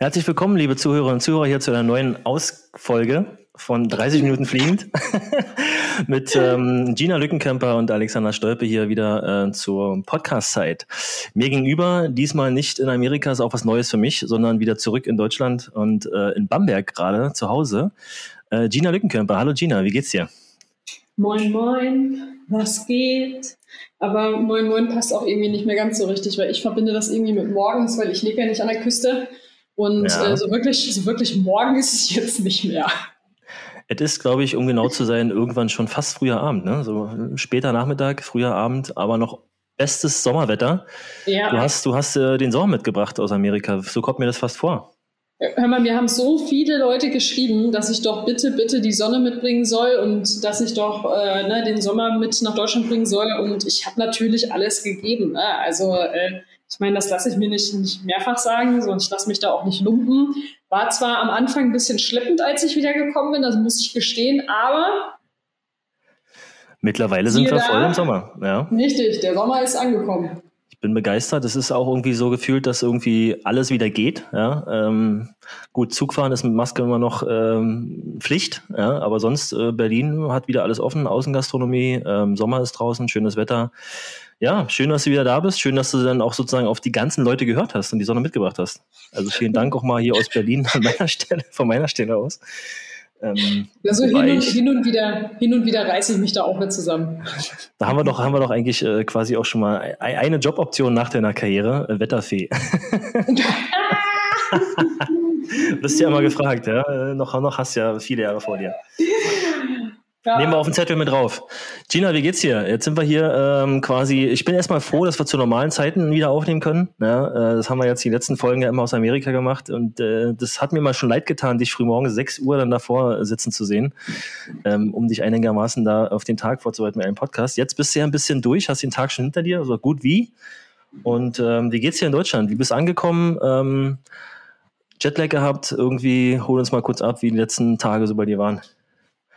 Herzlich willkommen, liebe Zuhörerinnen und Zuhörer, hier zu einer neuen Ausfolge von 30 Minuten fliegend mit ähm, Gina Lückenkämper und Alexander Stolpe hier wieder äh, zur Podcast-Zeit. Mir gegenüber, diesmal nicht in Amerika, ist auch was Neues für mich, sondern wieder zurück in Deutschland und äh, in Bamberg gerade zu Hause. Äh, Gina Lückenkämper, hallo Gina, wie geht's dir? Moin, moin, was geht? Aber moin, moin passt auch irgendwie nicht mehr ganz so richtig, weil ich verbinde das irgendwie mit morgens, weil ich lebe ja nicht an der Küste. Und ja. äh, so, wirklich, so wirklich morgen ist es jetzt nicht mehr. Es ist, glaube ich, um genau zu sein, irgendwann schon fast früher Abend, ne? So später Nachmittag, früher Abend, aber noch bestes Sommerwetter. Ja. Du hast, du hast äh, den Sommer mitgebracht aus Amerika. So kommt mir das fast vor. Hör mal, mir haben so viele Leute geschrieben, dass ich doch bitte, bitte die Sonne mitbringen soll und dass ich doch äh, ne, den Sommer mit nach Deutschland bringen soll. Und ich habe natürlich alles gegeben. Ne? Also äh, ich meine, das lasse ich mir nicht, nicht mehrfach sagen, sondern ich lasse mich da auch nicht lumpen. War zwar am Anfang ein bisschen schleppend, als ich wieder gekommen bin, das muss ich gestehen, aber Mittlerweile sind wir voll im Sommer. Ja. Richtig, der Sommer ist angekommen. Ich bin begeistert. Es ist auch irgendwie so gefühlt, dass irgendwie alles wieder geht. Ja. Ähm, gut, Zugfahren ist mit Maske immer noch ähm, Pflicht, ja, aber sonst äh, Berlin hat wieder alles offen, Außengastronomie, ähm, Sommer ist draußen, schönes Wetter. Ja, schön, dass du wieder da bist. Schön, dass du dann auch sozusagen auf die ganzen Leute gehört hast und die Sonne mitgebracht hast. Also vielen Dank auch mal hier aus Berlin an meiner Stelle, von meiner Stelle aus. Ähm, also hin und, hin und, wieder, hin und wieder reiße ich mich da auch mit zusammen. Da haben wir doch, haben wir doch eigentlich äh, quasi auch schon mal eine Joboption nach deiner Karriere, äh, Wetterfee. Bist ja immer gefragt, ja. Äh, noch, noch hast ja viele Jahre vor dir. Ja. Nehmen wir auf den Zettel mit drauf. Gina, wie geht's dir? Jetzt sind wir hier ähm, quasi, ich bin erstmal froh, dass wir zu normalen Zeiten wieder aufnehmen können. Ja, äh, das haben wir jetzt die letzten Folgen ja immer aus Amerika gemacht und äh, das hat mir mal schon leid getan, dich frühmorgens 6 Uhr dann davor sitzen zu sehen, ähm, um dich einigermaßen da auf den Tag vorzubereiten mit einem Podcast. Jetzt bist du ja ein bisschen durch, hast den Tag schon hinter dir, also gut wie. Und ähm, wie geht's dir in Deutschland? Wie bist du angekommen? Ähm, Jetlag gehabt? Irgendwie, hol uns mal kurz ab, wie die letzten Tage so bei dir waren.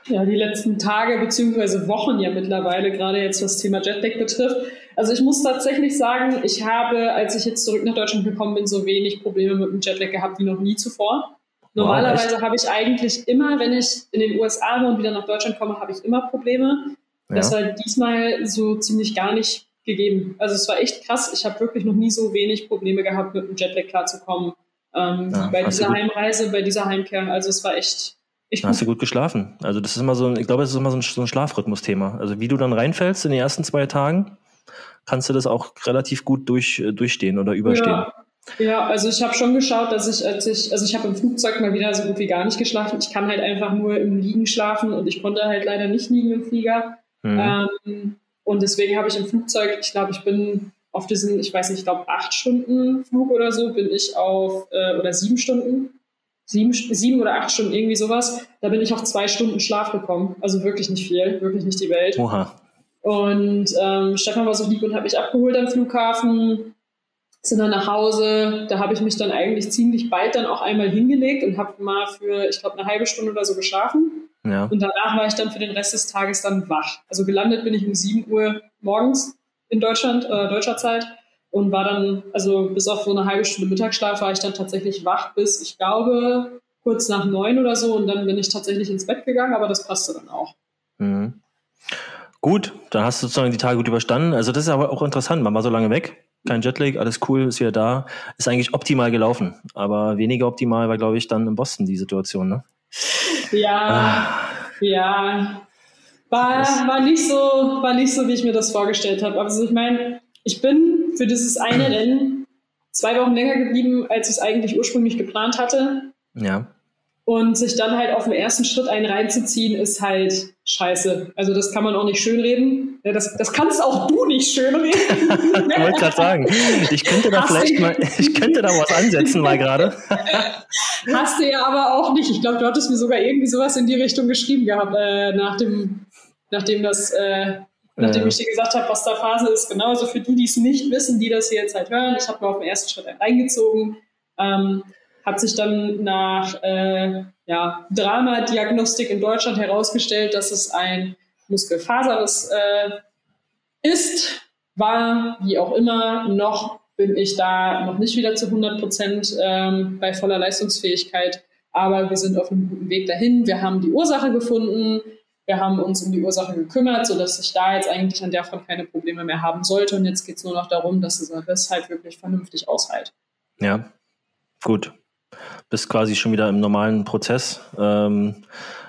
Ja, die letzten Tage beziehungsweise Wochen ja mittlerweile, gerade jetzt was Thema Jetlag betrifft. Also ich muss tatsächlich sagen, ich habe, als ich jetzt zurück nach Deutschland gekommen bin, so wenig Probleme mit dem Jetlag gehabt wie noch nie zuvor. Normalerweise wow, habe ich eigentlich immer, wenn ich in den USA bin und wieder nach Deutschland komme, habe ich immer Probleme. Ja. Das war diesmal so ziemlich gar nicht gegeben. Also es war echt krass. Ich habe wirklich noch nie so wenig Probleme gehabt, mit dem Jetlag klarzukommen. Ähm, ja, bei dieser Heimreise, bei dieser Heimkehr. Also es war echt ich Hast du gut geschlafen? Also das ist immer so, ich glaube, das ist immer so ein, so ein Schlafrhythmus-Thema. Also wie du dann reinfällst in den ersten zwei Tagen, kannst du das auch relativ gut durch, äh, durchstehen oder überstehen. Ja. Ja, also ich habe schon geschaut, dass ich, als ich, also ich habe im Flugzeug mal wieder so gut wie gar nicht geschlafen. Ich kann halt einfach nur im Liegen schlafen und ich konnte halt leider nicht liegen im Flieger. Mhm. Ähm, und deswegen habe ich im Flugzeug, ich glaube, ich bin auf diesen, ich weiß nicht, ich glaube acht Stunden Flug oder so, bin ich auf, äh, oder sieben Stunden, sieben, sieben oder acht Stunden, irgendwie sowas. Da bin ich auf zwei Stunden Schlaf gekommen. Also wirklich nicht viel, wirklich nicht die Welt. Oha. Und ähm, Stefan war so lieb und hat mich abgeholt am Flughafen, sind dann nach Hause. Da habe ich mich dann eigentlich ziemlich bald dann auch einmal hingelegt und habe mal für, ich glaube, eine halbe Stunde oder so geschlafen. Ja. Und danach war ich dann für den Rest des Tages dann wach. Also gelandet bin ich um 7 Uhr morgens in Deutschland, äh, deutscher Zeit und war dann, also bis auf so eine halbe Stunde Mittagsschlaf war ich dann tatsächlich wach bis, ich glaube, kurz nach neun oder so und dann bin ich tatsächlich ins Bett gegangen, aber das passte dann auch. Mhm. Gut, dann hast du sozusagen die Tage gut überstanden. Also das ist aber auch interessant, man war so lange weg, kein Jetlag, alles cool, ist wieder da. Ist eigentlich optimal gelaufen, aber weniger optimal war, glaube ich, dann in Boston die Situation, ne? Ja, ah. ja. War, war, nicht so, war nicht so, wie ich mir das vorgestellt habe. Also ich meine, ich bin für dieses eine Rennen zwei Wochen länger geblieben, als ich es eigentlich ursprünglich geplant hatte. Ja. Und sich dann halt auf den ersten Schritt einen reinzuziehen, ist halt scheiße. Also das kann man auch nicht schönreden. Das, das kannst auch du nicht schönreden. ich wollte gerade sagen, ich könnte da Hast vielleicht mal, ich könnte da was ansetzen mal gerade. Hast du ja aber auch nicht. Ich glaube, du hattest mir sogar irgendwie sowas in die Richtung geschrieben gehabt, äh, nach dem, nachdem das äh, Nachdem ich dir gesagt habe, was da Phase ist, genauso für die, die es nicht wissen, die das hier jetzt halt hören. Ich habe mir auf den ersten Schritt reingezogen, ähm, hat sich dann nach äh, ja, Drama-Diagnostik in Deutschland herausgestellt, dass es ein Muskelfaserriss äh, ist, war, wie auch immer, noch bin ich da noch nicht wieder zu 100 Prozent ähm, bei voller Leistungsfähigkeit. Aber wir sind auf einem guten Weg dahin. Wir haben die Ursache gefunden. Wir haben uns um die Ursache gekümmert, sodass ich da jetzt eigentlich an der Front keine Probleme mehr haben sollte. Und jetzt geht es nur noch darum, dass es das halt wirklich vernünftig aushält. Ja, gut. Bist quasi schon wieder im normalen Prozess. Ähm,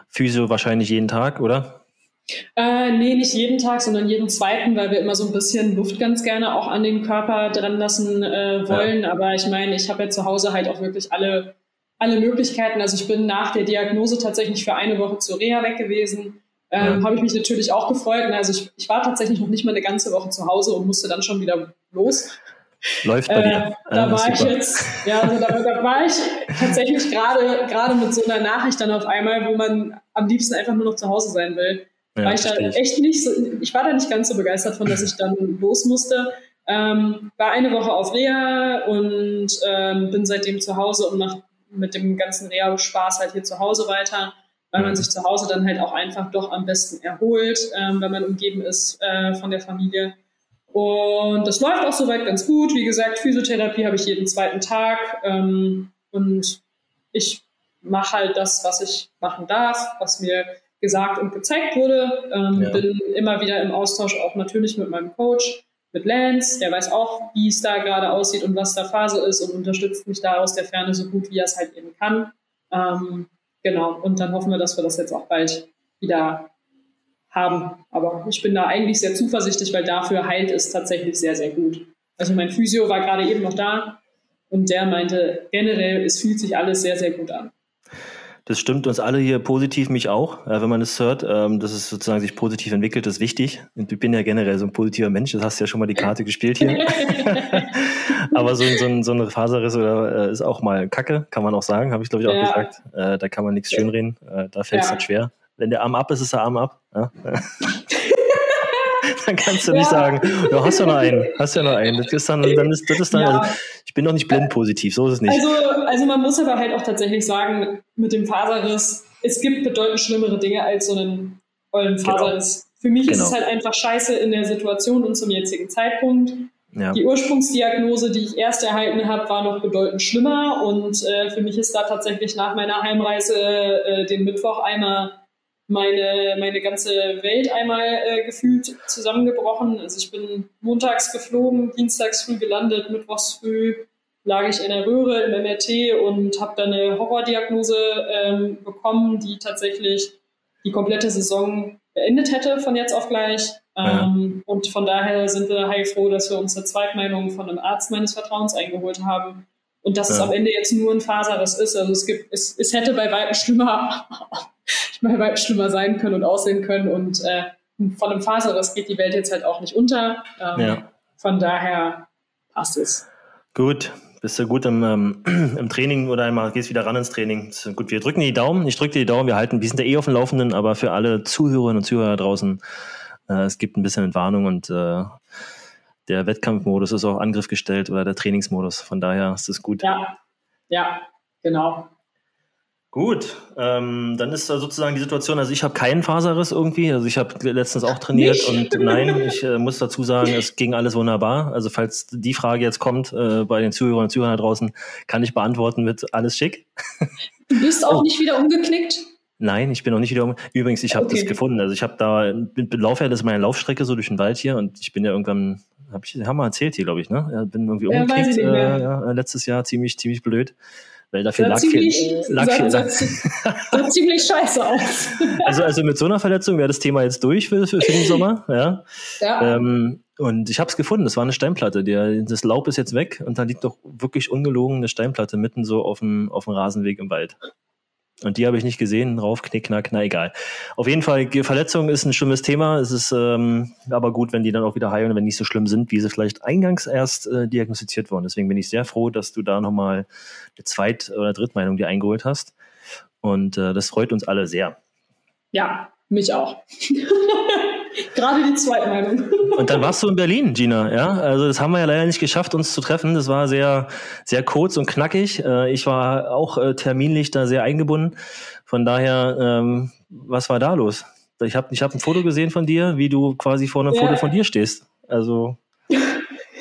Physio wahrscheinlich jeden Tag, oder? Äh, nee, nicht jeden Tag, sondern jeden zweiten, weil wir immer so ein bisschen Luft ganz gerne auch an den Körper dran lassen äh, wollen. Ja. Aber ich meine, ich habe ja zu Hause halt auch wirklich alle, alle Möglichkeiten. Also ich bin nach der Diagnose tatsächlich für eine Woche zur Reha weg gewesen. Ähm, ja. Habe ich mich natürlich auch gefreut. Also ich, ich war tatsächlich noch nicht mal eine ganze Woche zu Hause und musste dann schon wieder los. Läuft bei dir. Äh, da war ich jetzt, ja, also da, da, war ich tatsächlich gerade gerade mit so einer Nachricht dann auf einmal, wo man am liebsten einfach nur noch zu Hause sein will. Ja, war ich da echt nicht so, ich war da nicht ganz so begeistert von, dass ich dann los musste. Ähm, war eine Woche auf Reha und ähm, bin seitdem zu Hause und mache mit dem ganzen Reha-Spaß halt hier zu Hause weiter, weil man sich zu Hause dann halt auch einfach doch am besten erholt, ähm, wenn man umgeben ist äh, von der Familie. Und das läuft auch soweit ganz gut. Wie gesagt, Physiotherapie habe ich jeden zweiten Tag ähm, und ich mache halt das, was ich machen darf, was mir gesagt und gezeigt wurde. Ähm, ja. Bin immer wieder im Austausch auch natürlich mit meinem Coach, mit Lance, der weiß auch, wie es da gerade aussieht und was da Phase ist und unterstützt mich da aus der Ferne so gut, wie er es halt eben kann. Ähm, genau, und dann hoffen wir, dass wir das jetzt auch bald wieder haben. Aber ich bin da eigentlich sehr zuversichtlich, weil dafür heilt es tatsächlich sehr, sehr gut. Also mein Physio war gerade eben noch da und der meinte generell, es fühlt sich alles sehr, sehr gut an. Das stimmt uns alle hier positiv, mich auch, äh, wenn man es hört, ähm, dass es sozusagen sich positiv entwickelt, ist wichtig. Und ich bin ja generell so ein positiver Mensch, das hast du ja schon mal die Karte gespielt hier. Aber so, so, ein, so eine Faserriss oder, äh, ist auch mal Kacke, kann man auch sagen, habe ich glaube ich auch ja. gesagt. Äh, da kann man nichts schönreden, äh, da fällt es ja. halt schwer. Wenn der Arm ab ist, ist der Arm ab. Ja? dann kannst du nicht sagen, du hast ja noch einen, hast ja noch einen. Das ist dann, dann ist, das ist dann, also, ich bin doch nicht blind positiv, so ist es nicht. Also, also man muss aber halt auch tatsächlich sagen, mit dem Faserriss, es gibt bedeutend schlimmere Dinge als so einen ollen genau. Faserriss. Genau. Für mich genau. ist es halt einfach scheiße in der Situation und zum jetzigen Zeitpunkt. Ja. Die Ursprungsdiagnose, die ich erst erhalten habe, war noch bedeutend schlimmer und äh, für mich ist da tatsächlich nach meiner Heimreise äh, den Mittwoch einmal meine, meine ganze Welt einmal äh, gefühlt zusammengebrochen. Also ich bin montags geflogen, dienstags früh gelandet, mittwochs früh lag ich in der Röhre im MRT und habe dann eine Horrordiagnose ähm, bekommen, die tatsächlich die komplette Saison beendet hätte von jetzt auf gleich. Ähm, ja. Und von daher sind wir heilfroh, dass wir uns eine Zweitmeinung von einem Arzt meines Vertrauens eingeholt haben. Und dass ja. es am Ende jetzt nur ein Faserriss ist. Also es gibt, es, es hätte bei weitem schlimmer mal weit schlimmer sein können und aussehen können. Und äh, von einem Faserriss geht die Welt jetzt halt auch nicht unter. Ähm, ja. Von daher passt es. Gut, bist du gut im, ähm, im Training oder einmal gehst wieder ran ins Training. Gut, wir drücken die Daumen. Ich drücke die Daumen. Wir halten, wir sind ja eh auf dem Laufenden, aber für alle Zuhörerinnen und Zuhörer draußen, äh, es gibt ein bisschen Entwarnung und äh, der Wettkampfmodus ist auch Angriff gestellt oder der Trainingsmodus. Von daher ist es gut. Ja, ja, genau. Gut, ähm, dann ist da sozusagen die Situation, also ich habe keinen Faserriss irgendwie, also ich habe letztens auch trainiert Nicht? und nein, ich äh, muss dazu sagen, es ging alles wunderbar. Also falls die Frage jetzt kommt äh, bei den Zuhörern und Zuhörern da draußen, kann ich beantworten mit alles schick. Du bist auch oh. nicht wieder umgeknickt? Nein, ich bin noch nicht wieder um. Übrigens, ich habe okay. das gefunden. Also ich habe da, bin, laufe ja, das ist meine Laufstrecke so durch den Wald hier und ich bin ja irgendwann, habe ich, haben wir erzählt hier, glaube ich, ne? Ja, bin irgendwie umgeknickt ja, äh, ja, letztes Jahr, ziemlich, ziemlich blöd. Weil dafür lag ziemlich, viel, lag viel, lag, sah ziemlich scheiße aus. also, also mit so einer Verletzung wäre das Thema jetzt durch für, für, für den Sommer. Ja. ja. Ähm, und ich habe es gefunden, das war eine Steinplatte. Der, das Laub ist jetzt weg und da liegt doch wirklich ungelogen eine Steinplatte mitten so auf dem, auf dem Rasenweg im Wald. Und die habe ich nicht gesehen, rauf, knick, knack, na egal. Auf jeden Fall, Verletzung ist ein schlimmes Thema. Es ist ähm, aber gut, wenn die dann auch wieder heilen, wenn die nicht so schlimm sind, wie sie vielleicht eingangs erst äh, diagnostiziert wurden. Deswegen bin ich sehr froh, dass du da nochmal eine Zweit- oder Drittmeinung dir eingeholt hast. Und äh, das freut uns alle sehr. Ja, mich auch. Gerade die Zweitmeinung. Und dann warst du in Berlin, Gina, ja? Also das haben wir ja leider nicht geschafft, uns zu treffen. Das war sehr, sehr kurz und knackig. Äh, ich war auch äh, terminlich da sehr eingebunden. Von daher, ähm, was war da los? Ich habe ich hab ein Foto gesehen von dir, wie du quasi vor einem ja. Foto von dir stehst. Also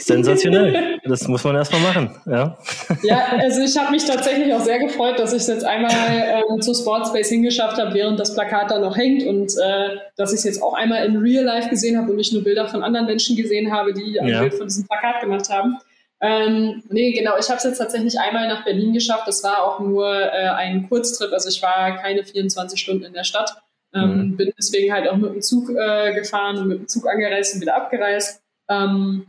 sensationell. das muss man erstmal machen. Ja, ja also ich habe mich tatsächlich auch sehr gefreut, dass ich es jetzt einmal ähm, zu Sportspace hingeschafft habe, während das Plakat da noch hängt und äh, dass ich es jetzt auch einmal in Real Life gesehen habe und nicht nur Bilder von anderen Menschen gesehen habe, die ein ja. Bild von diesem Plakat gemacht haben. Ähm, nee, genau, ich habe es jetzt tatsächlich einmal nach Berlin geschafft. Das war auch nur äh, ein Kurztrip, also ich war keine 24 Stunden in der Stadt. Ähm, mhm. Bin deswegen halt auch mit dem Zug äh, gefahren und mit dem Zug angereist und wieder abgereist. Ähm,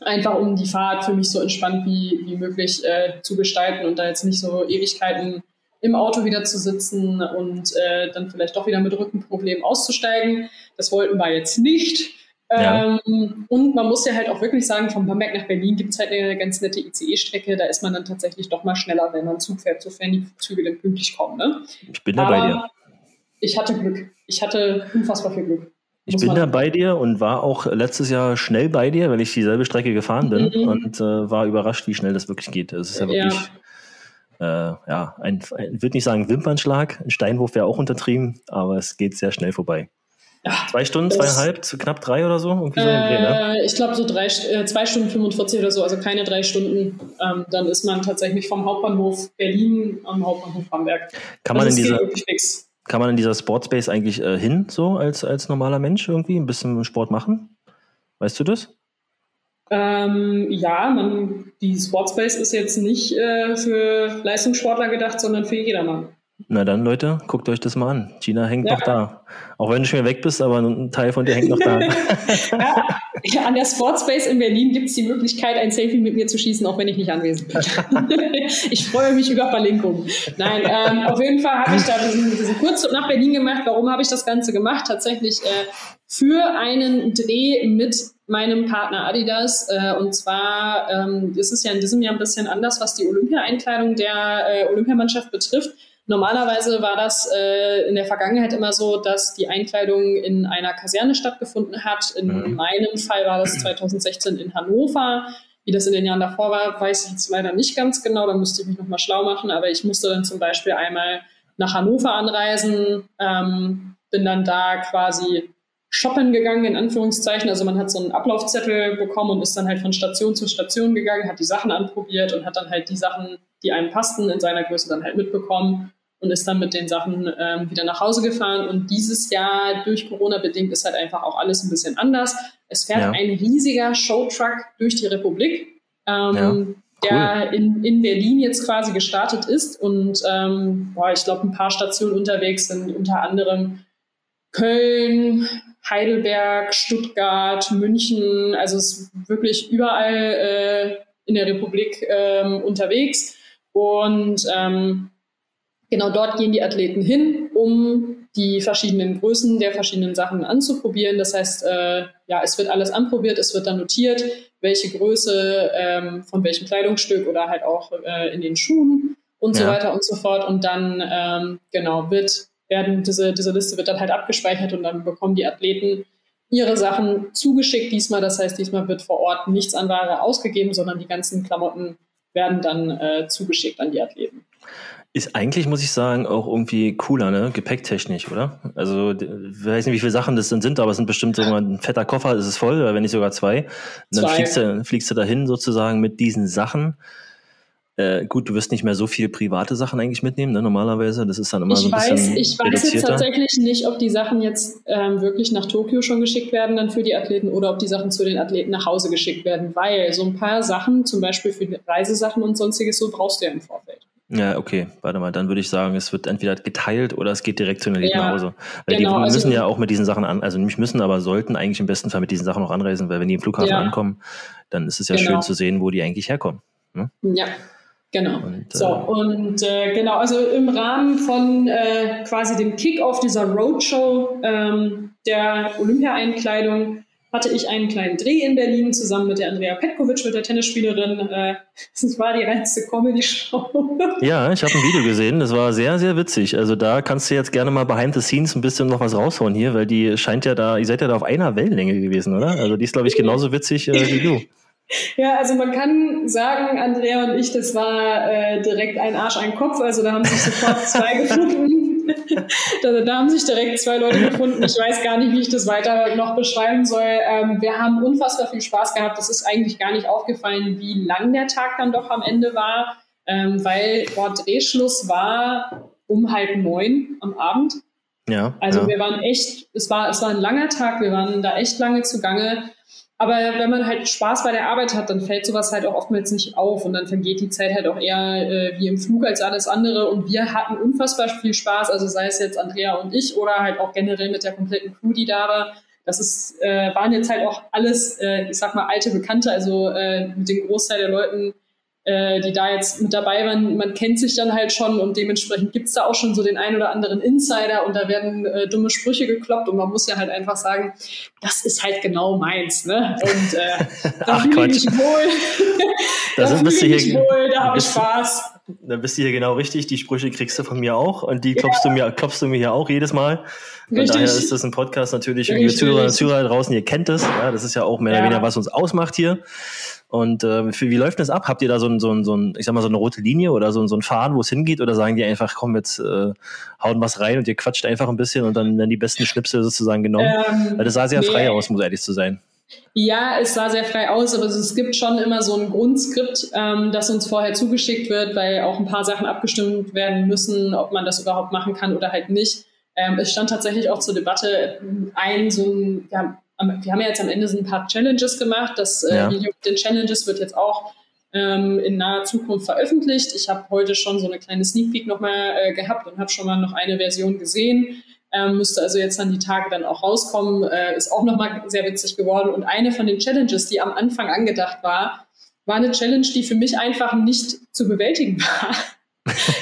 einfach um die Fahrt für mich so entspannt wie, wie möglich äh, zu gestalten und da jetzt nicht so Ewigkeiten im Auto wieder zu sitzen und äh, dann vielleicht doch wieder mit Rückenproblemen auszusteigen. Das wollten wir jetzt nicht. Ja. Ähm, und man muss ja halt auch wirklich sagen, von Bamberg nach Berlin gibt es halt eine ganz nette ICE-Strecke. Da ist man dann tatsächlich doch mal schneller, wenn man Zug fährt, sofern die Züge dann pünktlich kommen. Ne? Ich bin da bei dir. Ich hatte Glück. Ich hatte unfassbar viel Glück. Ich bin da bei dir und war auch letztes Jahr schnell bei dir, weil ich dieselbe Strecke gefahren bin mhm. und äh, war überrascht, wie schnell das wirklich geht. Es ist ja wirklich, ja, äh, ja ein, ein würde nicht sagen Wimpernschlag, ein Steinwurf wäre auch untertrieben, aber es geht sehr schnell vorbei. Ja, zwei Stunden, zweieinhalb, knapp drei oder so? Irgendwie so äh, ne? Ich glaube so drei, äh, zwei Stunden 45 oder so, also keine drei Stunden. Ähm, dann ist man tatsächlich vom Hauptbahnhof Berlin am Hauptbahnhof Bamberg. Kann man, in dieser, kann man in dieser Sportspace eigentlich äh, hin, so als, als normaler Mensch irgendwie, ein bisschen Sport machen? Weißt du das? Ähm, ja, man, die Sportspace ist jetzt nicht äh, für Leistungssportler gedacht, sondern für jedermann. Na dann, Leute, guckt euch das mal an. Gina hängt ja. noch da. Auch wenn du schon weg bist, aber ein Teil von dir hängt noch da. ja, an der Sportspace in Berlin gibt es die Möglichkeit, ein Selfie mit mir zu schießen, auch wenn ich nicht anwesend bin. ich freue mich über Verlinkungen. Nein, ähm, auf jeden Fall habe ich da diesen, diesen Kurztrip nach Berlin gemacht. Warum habe ich das Ganze gemacht? Tatsächlich äh, für einen Dreh mit meinem Partner Adidas. Äh, und zwar ähm, ist es ja in diesem Jahr ein bisschen anders, was die Olympia-Einkleidung der äh, Olympiamannschaft betrifft. Normalerweise war das äh, in der Vergangenheit immer so, dass die Einkleidung in einer Kaserne stattgefunden hat. In mhm. meinem Fall war das 2016 in Hannover. Wie das in den Jahren davor war, weiß ich jetzt leider nicht ganz genau. Da müsste ich mich nochmal schlau machen. Aber ich musste dann zum Beispiel einmal nach Hannover anreisen, ähm, bin dann da quasi shoppen gegangen, in Anführungszeichen. Also man hat so einen Ablaufzettel bekommen und ist dann halt von Station zu Station gegangen, hat die Sachen anprobiert und hat dann halt die Sachen, die einem passten, in seiner Größe dann halt mitbekommen und ist dann mit den Sachen ähm, wieder nach Hause gefahren. Und dieses Jahr durch Corona bedingt ist halt einfach auch alles ein bisschen anders. Es fährt ja. ein riesiger Showtruck durch die Republik. Ähm, ja. Cool. der in, in Berlin jetzt quasi gestartet ist und ähm, boah, ich glaube, ein paar Stationen unterwegs sind, unter anderem Köln, Heidelberg, Stuttgart, München, also es ist wirklich überall äh, in der Republik ähm, unterwegs. Und ähm, genau dort gehen die Athleten hin, um die verschiedenen Größen der verschiedenen Sachen anzuprobieren. Das heißt, äh, ja, es wird alles anprobiert, es wird dann notiert, welche Größe ähm, von welchem Kleidungsstück oder halt auch äh, in den Schuhen und ja. so weiter und so fort. Und dann ähm, genau wird werden diese, diese Liste wird dann halt abgespeichert und dann bekommen die Athleten ihre Sachen zugeschickt diesmal. Das heißt, diesmal wird vor Ort nichts an Ware ausgegeben, sondern die ganzen Klamotten werden dann äh, zugeschickt an die Athleten. Ist eigentlich, muss ich sagen, auch irgendwie cooler, ne? Gepäcktechnisch, oder? Also, ich weiß nicht, wie viele Sachen das sind, aber es sind bestimmt sogar ein fetter Koffer, ist es voll, oder wenn nicht sogar zwei. Und dann zwei. Fliegst, du, fliegst du dahin sozusagen mit diesen Sachen. Äh, gut, du wirst nicht mehr so viel private Sachen eigentlich mitnehmen, ne, normalerweise. Das ist dann immer ich so ein weiß, bisschen. Ich weiß jetzt tatsächlich nicht, ob die Sachen jetzt ähm, wirklich nach Tokio schon geschickt werden, dann für die Athleten, oder ob die Sachen zu den Athleten nach Hause geschickt werden, weil so ein paar Sachen, zum Beispiel für Reisesachen und sonstiges, so brauchst du ja im Vorfeld. Ja, okay, warte mal, dann würde ich sagen, es wird entweder geteilt oder es geht direkt zu den Athleten ja, nach Hause. Weil genau, die also müssen also, ja auch mit diesen Sachen an, also nicht müssen, aber sollten eigentlich im besten Fall mit diesen Sachen noch anreisen, weil wenn die im Flughafen ja. ankommen, dann ist es ja genau. schön zu sehen, wo die eigentlich herkommen. Ne? Ja, Genau. Und, so, äh, und äh, genau, also im Rahmen von äh, quasi dem Kick-Off dieser Roadshow ähm, der Olympia-Einkleidung hatte ich einen kleinen Dreh in Berlin zusammen mit der Andrea Petkovic, mit der Tennisspielerin. Äh, das war die reinste Comedy-Show. Ja, ich habe ein Video gesehen, das war sehr, sehr witzig. Also da kannst du jetzt gerne mal behind the scenes ein bisschen noch was raushauen hier, weil die scheint ja da, ihr seid ja da auf einer Wellenlänge gewesen, oder? Also die ist, glaube ich, genauso witzig äh, wie du. Ja, also man kann sagen, Andrea und ich, das war äh, direkt ein Arsch, ein Kopf. Also da haben sich sofort zwei gefunden. Da, da, haben sich direkt zwei Leute gefunden. Ich weiß gar nicht, wie ich das weiter noch beschreiben soll. Ähm, wir haben unfassbar viel Spaß gehabt. Es ist eigentlich gar nicht aufgefallen, wie lang der Tag dann doch am Ende war, ähm, weil boah, Drehschluss war um halb neun am Abend. Ja. Also ja. wir waren echt, es war, es war ein langer Tag, wir waren da echt lange zugange. Aber wenn man halt Spaß bei der Arbeit hat, dann fällt sowas halt auch oftmals nicht auf und dann vergeht die Zeit halt auch eher äh, wie im Flug als alles andere. Und wir hatten unfassbar viel Spaß, also sei es jetzt Andrea und ich oder halt auch generell mit der kompletten Crew, die da war. Das ist, äh, waren jetzt halt auch alles, äh, ich sag mal, alte Bekannte, also äh, mit dem Großteil der Leuten äh, die da jetzt mit dabei waren, man kennt sich dann halt schon und dementsprechend gibt's da auch schon so den ein oder anderen Insider und da werden äh, dumme Sprüche gekloppt und man muss ja halt einfach sagen, das ist halt genau meins, ne? Und äh, da fühle ich mich wohl. da fühle ich mich wohl, da habe ich Spaß. Da bist du hier genau richtig. Die Sprüche kriegst du von mir auch und die klopfst ja. du mir, klopfst du mir hier auch jedes Mal. Von richtig. daher ist das ein Podcast natürlich, und liebe Zuhörer und Zuhörer draußen, ihr kennt es. Ja, das ist ja auch mehr ja. oder weniger, was uns ausmacht hier. Und äh, für, wie läuft das ab? Habt ihr da so ein, so ein, so ein ich sag mal, so eine rote Linie oder so, so ein Faden, wo es hingeht? Oder sagen die einfach, komm, jetzt äh, hauen was rein und ihr quatscht einfach ein bisschen und dann werden die besten Schnipsel sozusagen genommen? Ähm, Weil das sah sehr nee. frei aus, muss ehrlich zu sein. Ja, es sah sehr frei aus, aber es gibt schon immer so ein Grundskript, ähm, das uns vorher zugeschickt wird, weil auch ein paar Sachen abgestimmt werden müssen, ob man das überhaupt machen kann oder halt nicht. Ähm, es stand tatsächlich auch zur Debatte ein, so ein, ja, wir haben ja jetzt am Ende so ein paar Challenges gemacht. Das äh, ja. Video mit den Challenges wird jetzt auch ähm, in naher Zukunft veröffentlicht. Ich habe heute schon so eine kleine Sneak Peek nochmal äh, gehabt und habe schon mal noch eine Version gesehen. Ähm, müsste also jetzt an die Tage dann auch rauskommen. Äh, ist auch nochmal sehr witzig geworden. Und eine von den Challenges, die am Anfang angedacht war, war eine Challenge, die für mich einfach nicht zu bewältigen war.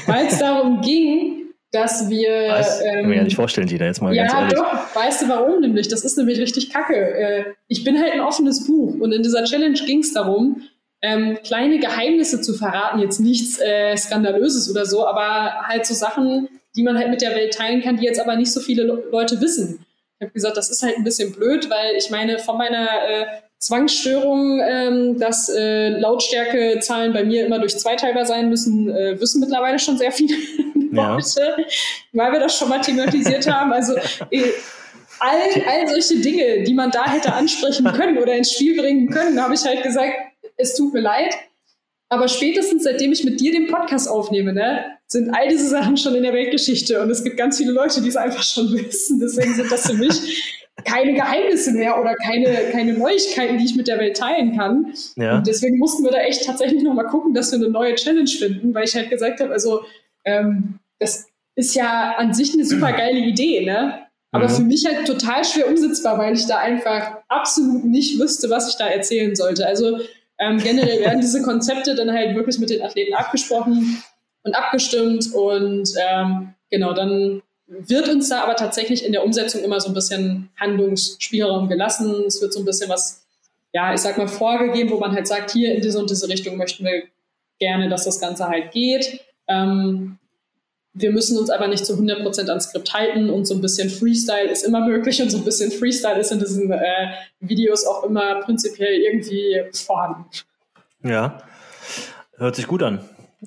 Weil es darum ging, dass wir. Das ähm, kann mir ja nicht vorstellen, Gina, jetzt mal ja, ganz ehrlich. Ja, doch, weißt du warum nämlich? Das ist nämlich richtig kacke. Äh, ich bin halt ein offenes Buch und in dieser Challenge ging es darum, ähm, kleine Geheimnisse zu verraten, jetzt nichts äh, Skandalöses oder so, aber halt so Sachen, die man halt mit der Welt teilen kann, die jetzt aber nicht so viele Leute wissen. Ich habe gesagt, das ist halt ein bisschen blöd, weil ich meine, von meiner äh, Zwangsstörung, ähm, dass äh, Lautstärkezahlen bei mir immer durch zwei teilbar sein müssen, äh, wissen mittlerweile schon sehr viele ja. Leute, weil wir das schon mal thematisiert haben. Also äh, all, all solche Dinge, die man da hätte ansprechen können oder ins Spiel bringen können, habe ich halt gesagt, es tut mir leid. Aber spätestens seitdem ich mit dir den Podcast aufnehme, ne, sind all diese Sachen schon in der Weltgeschichte und es gibt ganz viele Leute, die es einfach schon wissen. Deswegen sind das für mich keine Geheimnisse mehr oder keine, keine Neuigkeiten, die ich mit der Welt teilen kann. Ja. Und deswegen mussten wir da echt tatsächlich nochmal gucken, dass wir eine neue Challenge finden, weil ich halt gesagt habe, also ähm, das ist ja an sich eine super geile Idee, ne? Aber mhm. für mich halt total schwer umsetzbar, weil ich da einfach absolut nicht wüsste, was ich da erzählen sollte. Also ähm, generell werden diese Konzepte dann halt wirklich mit den Athleten abgesprochen und abgestimmt und ähm, genau, dann wird uns da aber tatsächlich in der Umsetzung immer so ein bisschen Handlungsspielraum gelassen. Es wird so ein bisschen was, ja, ich sag mal, vorgegeben, wo man halt sagt, hier in diese und diese Richtung möchten wir gerne, dass das Ganze halt geht. Ähm, wir müssen uns aber nicht zu 100% ans Skript halten und so ein bisschen Freestyle ist immer möglich und so ein bisschen Freestyle ist in diesen äh, Videos auch immer prinzipiell irgendwie vorhanden. Ja, hört sich gut an.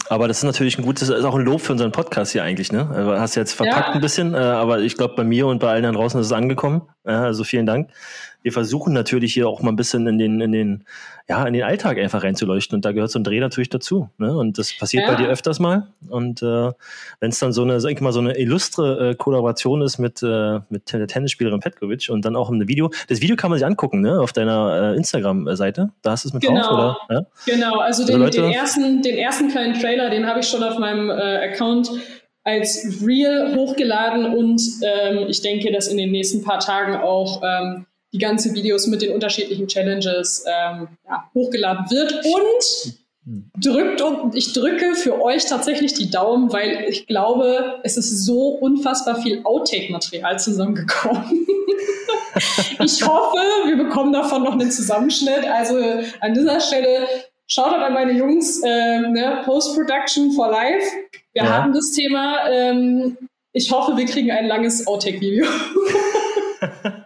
Aber das ist natürlich ein gutes, ist auch ein Lob für unseren Podcast hier eigentlich, ne? Also hast jetzt verpackt ja. ein bisschen, äh, aber ich glaube, bei mir und bei allen da draußen ist es angekommen. Also vielen Dank wir versuchen natürlich hier auch mal ein bisschen in den, in den, ja, in den Alltag einfach reinzuleuchten. Und da gehört so ein Dreh natürlich dazu. Ne? Und das passiert ja. bei dir öfters mal. Und äh, wenn es dann so eine, sag ich mal, so eine illustre äh, Kollaboration ist mit, äh, mit der Tennisspielerin Petkovic und dann auch ein Video. Das Video kann man sich angucken, ne? Auf deiner äh, Instagram-Seite. Da hast du es mit genau. drauf, oder? Ja? Genau, also, also den, Leute, den, ersten, den ersten kleinen Trailer, den habe ich schon auf meinem äh, Account als Real hochgeladen und ähm, ich denke, dass in den nächsten paar Tagen auch ähm, die ganze Videos mit den unterschiedlichen Challenges ähm, ja, hochgeladen wird. Und drückt und ich drücke für euch tatsächlich die Daumen, weil ich glaube, es ist so unfassbar viel Outtake-Material zusammengekommen. ich hoffe, wir bekommen davon noch einen Zusammenschnitt. Also an dieser Stelle schaut an meine Jungs, ähm, ne, Post-Production for Life. Wir ja. haben das Thema. Ähm, ich hoffe, wir kriegen ein langes Outtake-Video.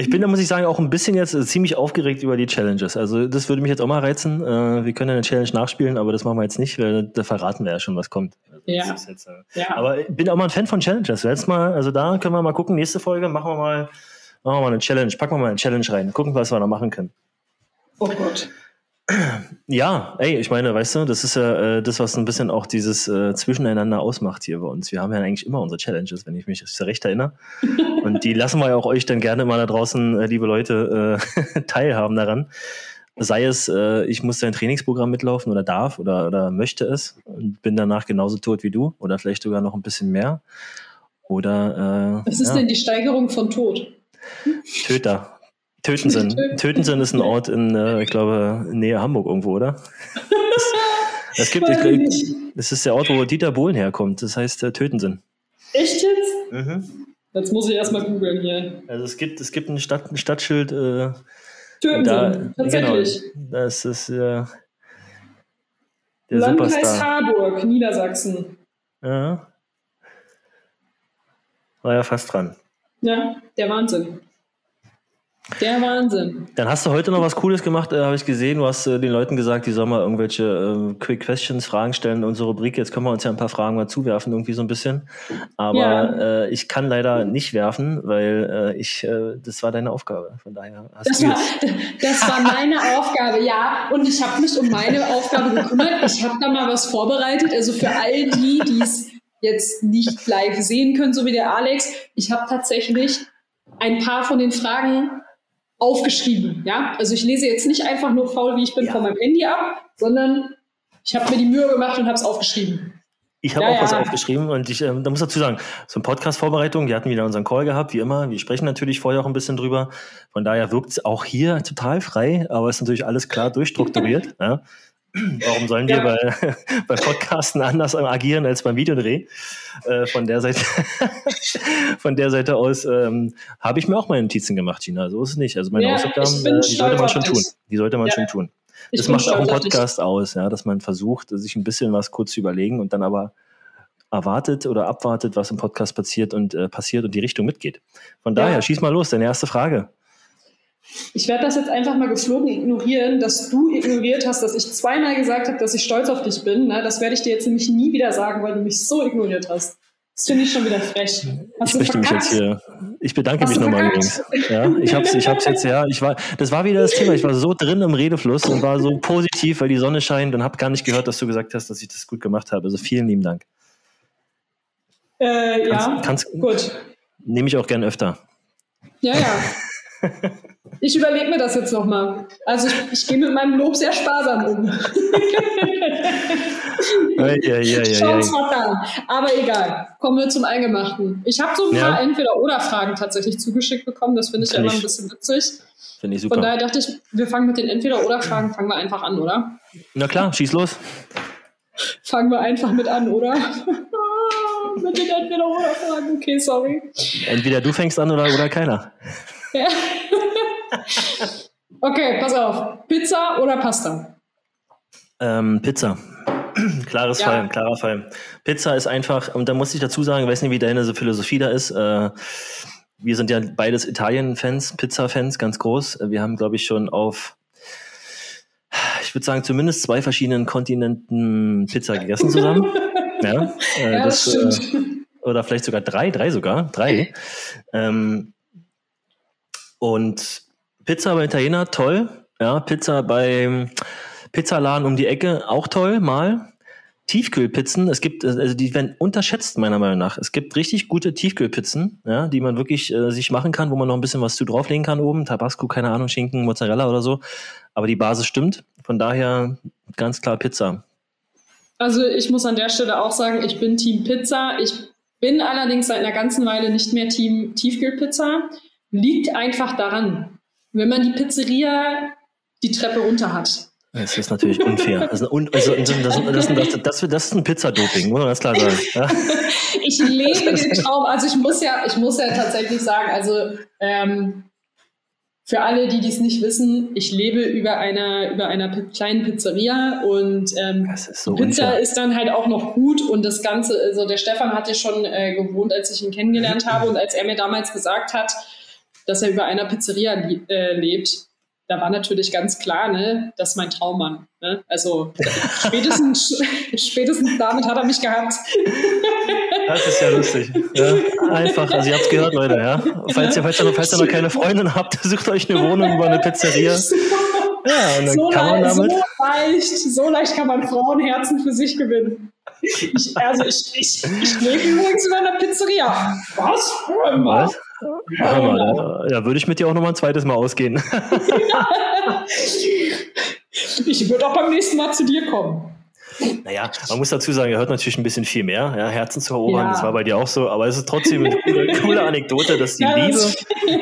Ich bin da, muss ich sagen, auch ein bisschen jetzt äh, ziemlich aufgeregt über die Challenges. Also das würde mich jetzt auch mal reizen. Äh, wir können eine Challenge nachspielen, aber das machen wir jetzt nicht, weil da verraten wir ja schon, was kommt. Also ja. Jetzt, äh, ja. Aber ich bin auch mal ein Fan von Challenges. Jetzt mal, also da können wir mal gucken, nächste Folge machen wir mal, machen wir mal eine Challenge. Packen wir mal eine Challenge rein. Gucken, was wir da machen können. Oh Gott. Ja, ey, ich meine, weißt du, das ist ja äh, das, was ein bisschen auch dieses äh, Zwischeneinander ausmacht hier bei uns. Wir haben ja eigentlich immer unsere Challenges, wenn ich mich recht erinnere. Und die lassen wir ja auch euch dann gerne mal da draußen, äh, liebe Leute, äh, teilhaben daran. Sei es, äh, ich muss dein Trainingsprogramm mitlaufen oder darf oder, oder möchte es und bin danach genauso tot wie du oder vielleicht sogar noch ein bisschen mehr. Oder äh, Was ist ja. denn die Steigerung von Tod? Töter. Tötensen. Tötensen ist ein Ort in, äh, ich glaube, Nähe Hamburg irgendwo, oder? Es gibt, ich, das ist der Ort, wo Dieter Bohlen herkommt. Das heißt äh, Tötensen. Echt jetzt? Mhm. Jetzt muss ich erstmal googeln hier. Also es gibt, es gibt ein, Stadt, ein Stadtschild. Äh, Tötensen, da, tatsächlich. Genau, das ist äh, der Landkreis Superstar. Harburg, Niedersachsen. Ja. War ja fast dran. Ja, der Wahnsinn. Der Wahnsinn. Dann hast du heute noch was Cooles gemacht, äh, habe ich gesehen. Du hast äh, den Leuten gesagt, die sollen mal irgendwelche äh, Quick Questions, Fragen stellen in unsere Rubrik. Jetzt können wir uns ja ein paar Fragen mal zuwerfen, irgendwie so ein bisschen. Aber ja. äh, ich kann leider nicht werfen, weil äh, ich, äh, das war deine Aufgabe. Von daher hast das du war, Das war meine Aufgabe, ja. Und ich habe mich um meine Aufgabe gekümmert. Ich habe da mal was vorbereitet. Also für all die, die es jetzt nicht live sehen können, so wie der Alex. Ich habe tatsächlich ein paar von den Fragen aufgeschrieben. Ja, also ich lese jetzt nicht einfach nur faul, wie ich bin, ja. von meinem Handy ab, sondern ich habe mir die Mühe gemacht und habe es aufgeschrieben. Ich habe ja, auch ja. was aufgeschrieben und ich ähm, da muss dazu sagen, so eine Podcast-Vorbereitung, wir hatten wieder unseren Call gehabt, wie immer. Wir sprechen natürlich vorher auch ein bisschen drüber. Von daher wirkt es auch hier total frei, aber es ist natürlich alles klar durchstrukturiert. ja. Warum sollen wir ja. bei, bei Podcasten anders agieren als beim Videodreh? Äh, von der Seite, von der Seite aus ähm, habe ich mir auch meine Notizen gemacht, Gina. So ist es nicht. Also meine ja, Hausaufgaben, äh, die sollte man schon tun. Die sollte man ja. schon tun. Das macht auch einen Podcast aus, ja, dass man versucht, sich ein bisschen was kurz zu überlegen und dann aber erwartet oder abwartet, was im Podcast passiert und äh, passiert und die Richtung mitgeht. Von daher, schieß mal los, deine erste Frage. Ich werde das jetzt einfach mal geflogen ignorieren, dass du ignoriert hast, dass ich zweimal gesagt habe, dass ich stolz auf dich bin. Ne? Das werde ich dir jetzt nämlich nie wieder sagen, weil du mich so ignoriert hast. Das finde ich schon wieder frech. Hast ich möchte mich jetzt hier. Ich bedanke hast mich nochmal übrigens. Ja, ich habe ich hab's jetzt, ja, ich war, das war wieder das Thema. Ich war so drin im Redefluss und war so positiv, weil die Sonne scheint und habe gar nicht gehört, dass du gesagt hast, dass ich das gut gemacht habe. Also vielen lieben Dank. Äh, ja, kannst, gut. Nehme ich auch gern öfter. Ja, ja. Ich überlege mir das jetzt nochmal. Also ich, ich gehe mit meinem Lob sehr sparsam um. ja, ja, ja, mal an. Aber egal. Kommen wir zum Eingemachten. Ich habe so ein paar Entweder-Oder-Fragen tatsächlich zugeschickt bekommen. Das finde ich find immer ein bisschen witzig. Finde ich super. Von daher dachte ich, wir fangen mit den Entweder-Oder-Fragen, fangen wir einfach an, oder? Na klar, schieß los. Fangen wir einfach mit an, oder? mit den Entweder-Oder-Fragen. Okay, sorry. Entweder du fängst an oder, oder keiner. Ja. okay, pass auf. Pizza oder Pasta? Ähm, Pizza. Klares ja. Fall, klarer Fall. Pizza ist einfach, und da muss ich dazu sagen, ich weiß nicht, wie deine Philosophie da ist. Äh, wir sind ja beides Italien-Fans, Pizza-Fans, ganz groß. Wir haben, glaube ich, schon auf, ich würde sagen, zumindest zwei verschiedenen Kontinenten Pizza gegessen zusammen. ja, äh, ja, das, das stimmt. Äh, oder vielleicht sogar drei, drei sogar, drei. Ähm, und Pizza bei Italiener, toll. Ja, Pizza beim Pizzaladen um die Ecke, auch toll, mal. Tiefkühlpizzen, es gibt, also die werden unterschätzt, meiner Meinung nach. Es gibt richtig gute Tiefkühlpizzen, ja, die man wirklich äh, sich machen kann, wo man noch ein bisschen was zu drauflegen kann oben. Tabasco, keine Ahnung, Schinken, Mozzarella oder so. Aber die Basis stimmt. Von daher ganz klar Pizza. Also ich muss an der Stelle auch sagen, ich bin Team Pizza. Ich bin allerdings seit einer ganzen Weile nicht mehr Team Tiefkühlpizza liegt einfach daran, wenn man die Pizzeria die Treppe runter hat. Das ist natürlich unfair. Das ist, ein, also, das, das, das, das ist ein Pizzadoping, muss man ganz klar sagen. Ja? ich lebe den Traum. Also ich muss ja, ich muss ja tatsächlich sagen, also ähm, für alle, die dies nicht wissen, ich lebe über einer, über einer kleinen Pizzeria und ähm, ist so Pizza unfair. ist dann halt auch noch gut und das Ganze, also der Stefan hatte schon äh, gewohnt, als ich ihn kennengelernt habe und als er mir damals gesagt hat, dass er über einer Pizzeria äh, lebt, da war natürlich ganz klar, ne, das ist mein Traummann. Ne? Also spätestens, spätestens damit hat er mich gehabt. Das ist ja lustig. Ja, einfach, also ihr habt es gehört, Leute, ja. Falls ihr, falls ihr, noch, falls ihr noch keine Freundin habt, sucht euch eine Wohnung über eine Pizzeria. Ja, und dann so, kann man damit so leicht, so leicht kann man Frauenherzen für sich gewinnen. Ich, also ich, ich, ich lebe übrigens über einer Pizzeria. Was? Was? Ja, mal, da, würde ich mit dir auch noch mal ein zweites Mal ausgehen. ich würde auch beim nächsten Mal zu dir kommen. Naja, man muss dazu sagen, er hört natürlich ein bisschen viel mehr, ja, Herzen zu erobern, ja. das war bei dir auch so, aber es ist trotzdem eine coole, coole Anekdote, dass die ja, Liebe,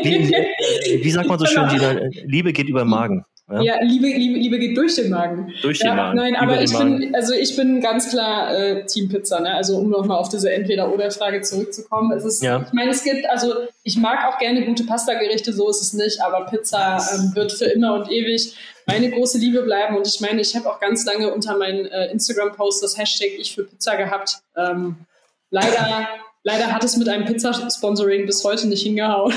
wie, wie, sagt man so schön, die Liebe geht über den Magen. Ja, ja Liebe, Liebe, Liebe geht durch den Magen. Durch den Magen. Nein, aber ich bin, also ich bin ganz klar äh, Team Pizza. Ne? Also um nochmal auf diese Entweder-Oder-Frage zurückzukommen. Es ist, ja. Ich meine, es gibt, also ich mag auch gerne gute Pasta-Gerichte, so ist es nicht, aber Pizza ähm, wird für immer und ewig meine große Liebe bleiben. Und ich meine, ich habe auch ganz lange unter meinen äh, Instagram-Posts das Hashtag Ich für Pizza gehabt. Ähm, leider, leider hat es mit einem Pizza-Sponsoring bis heute nicht hingehauen.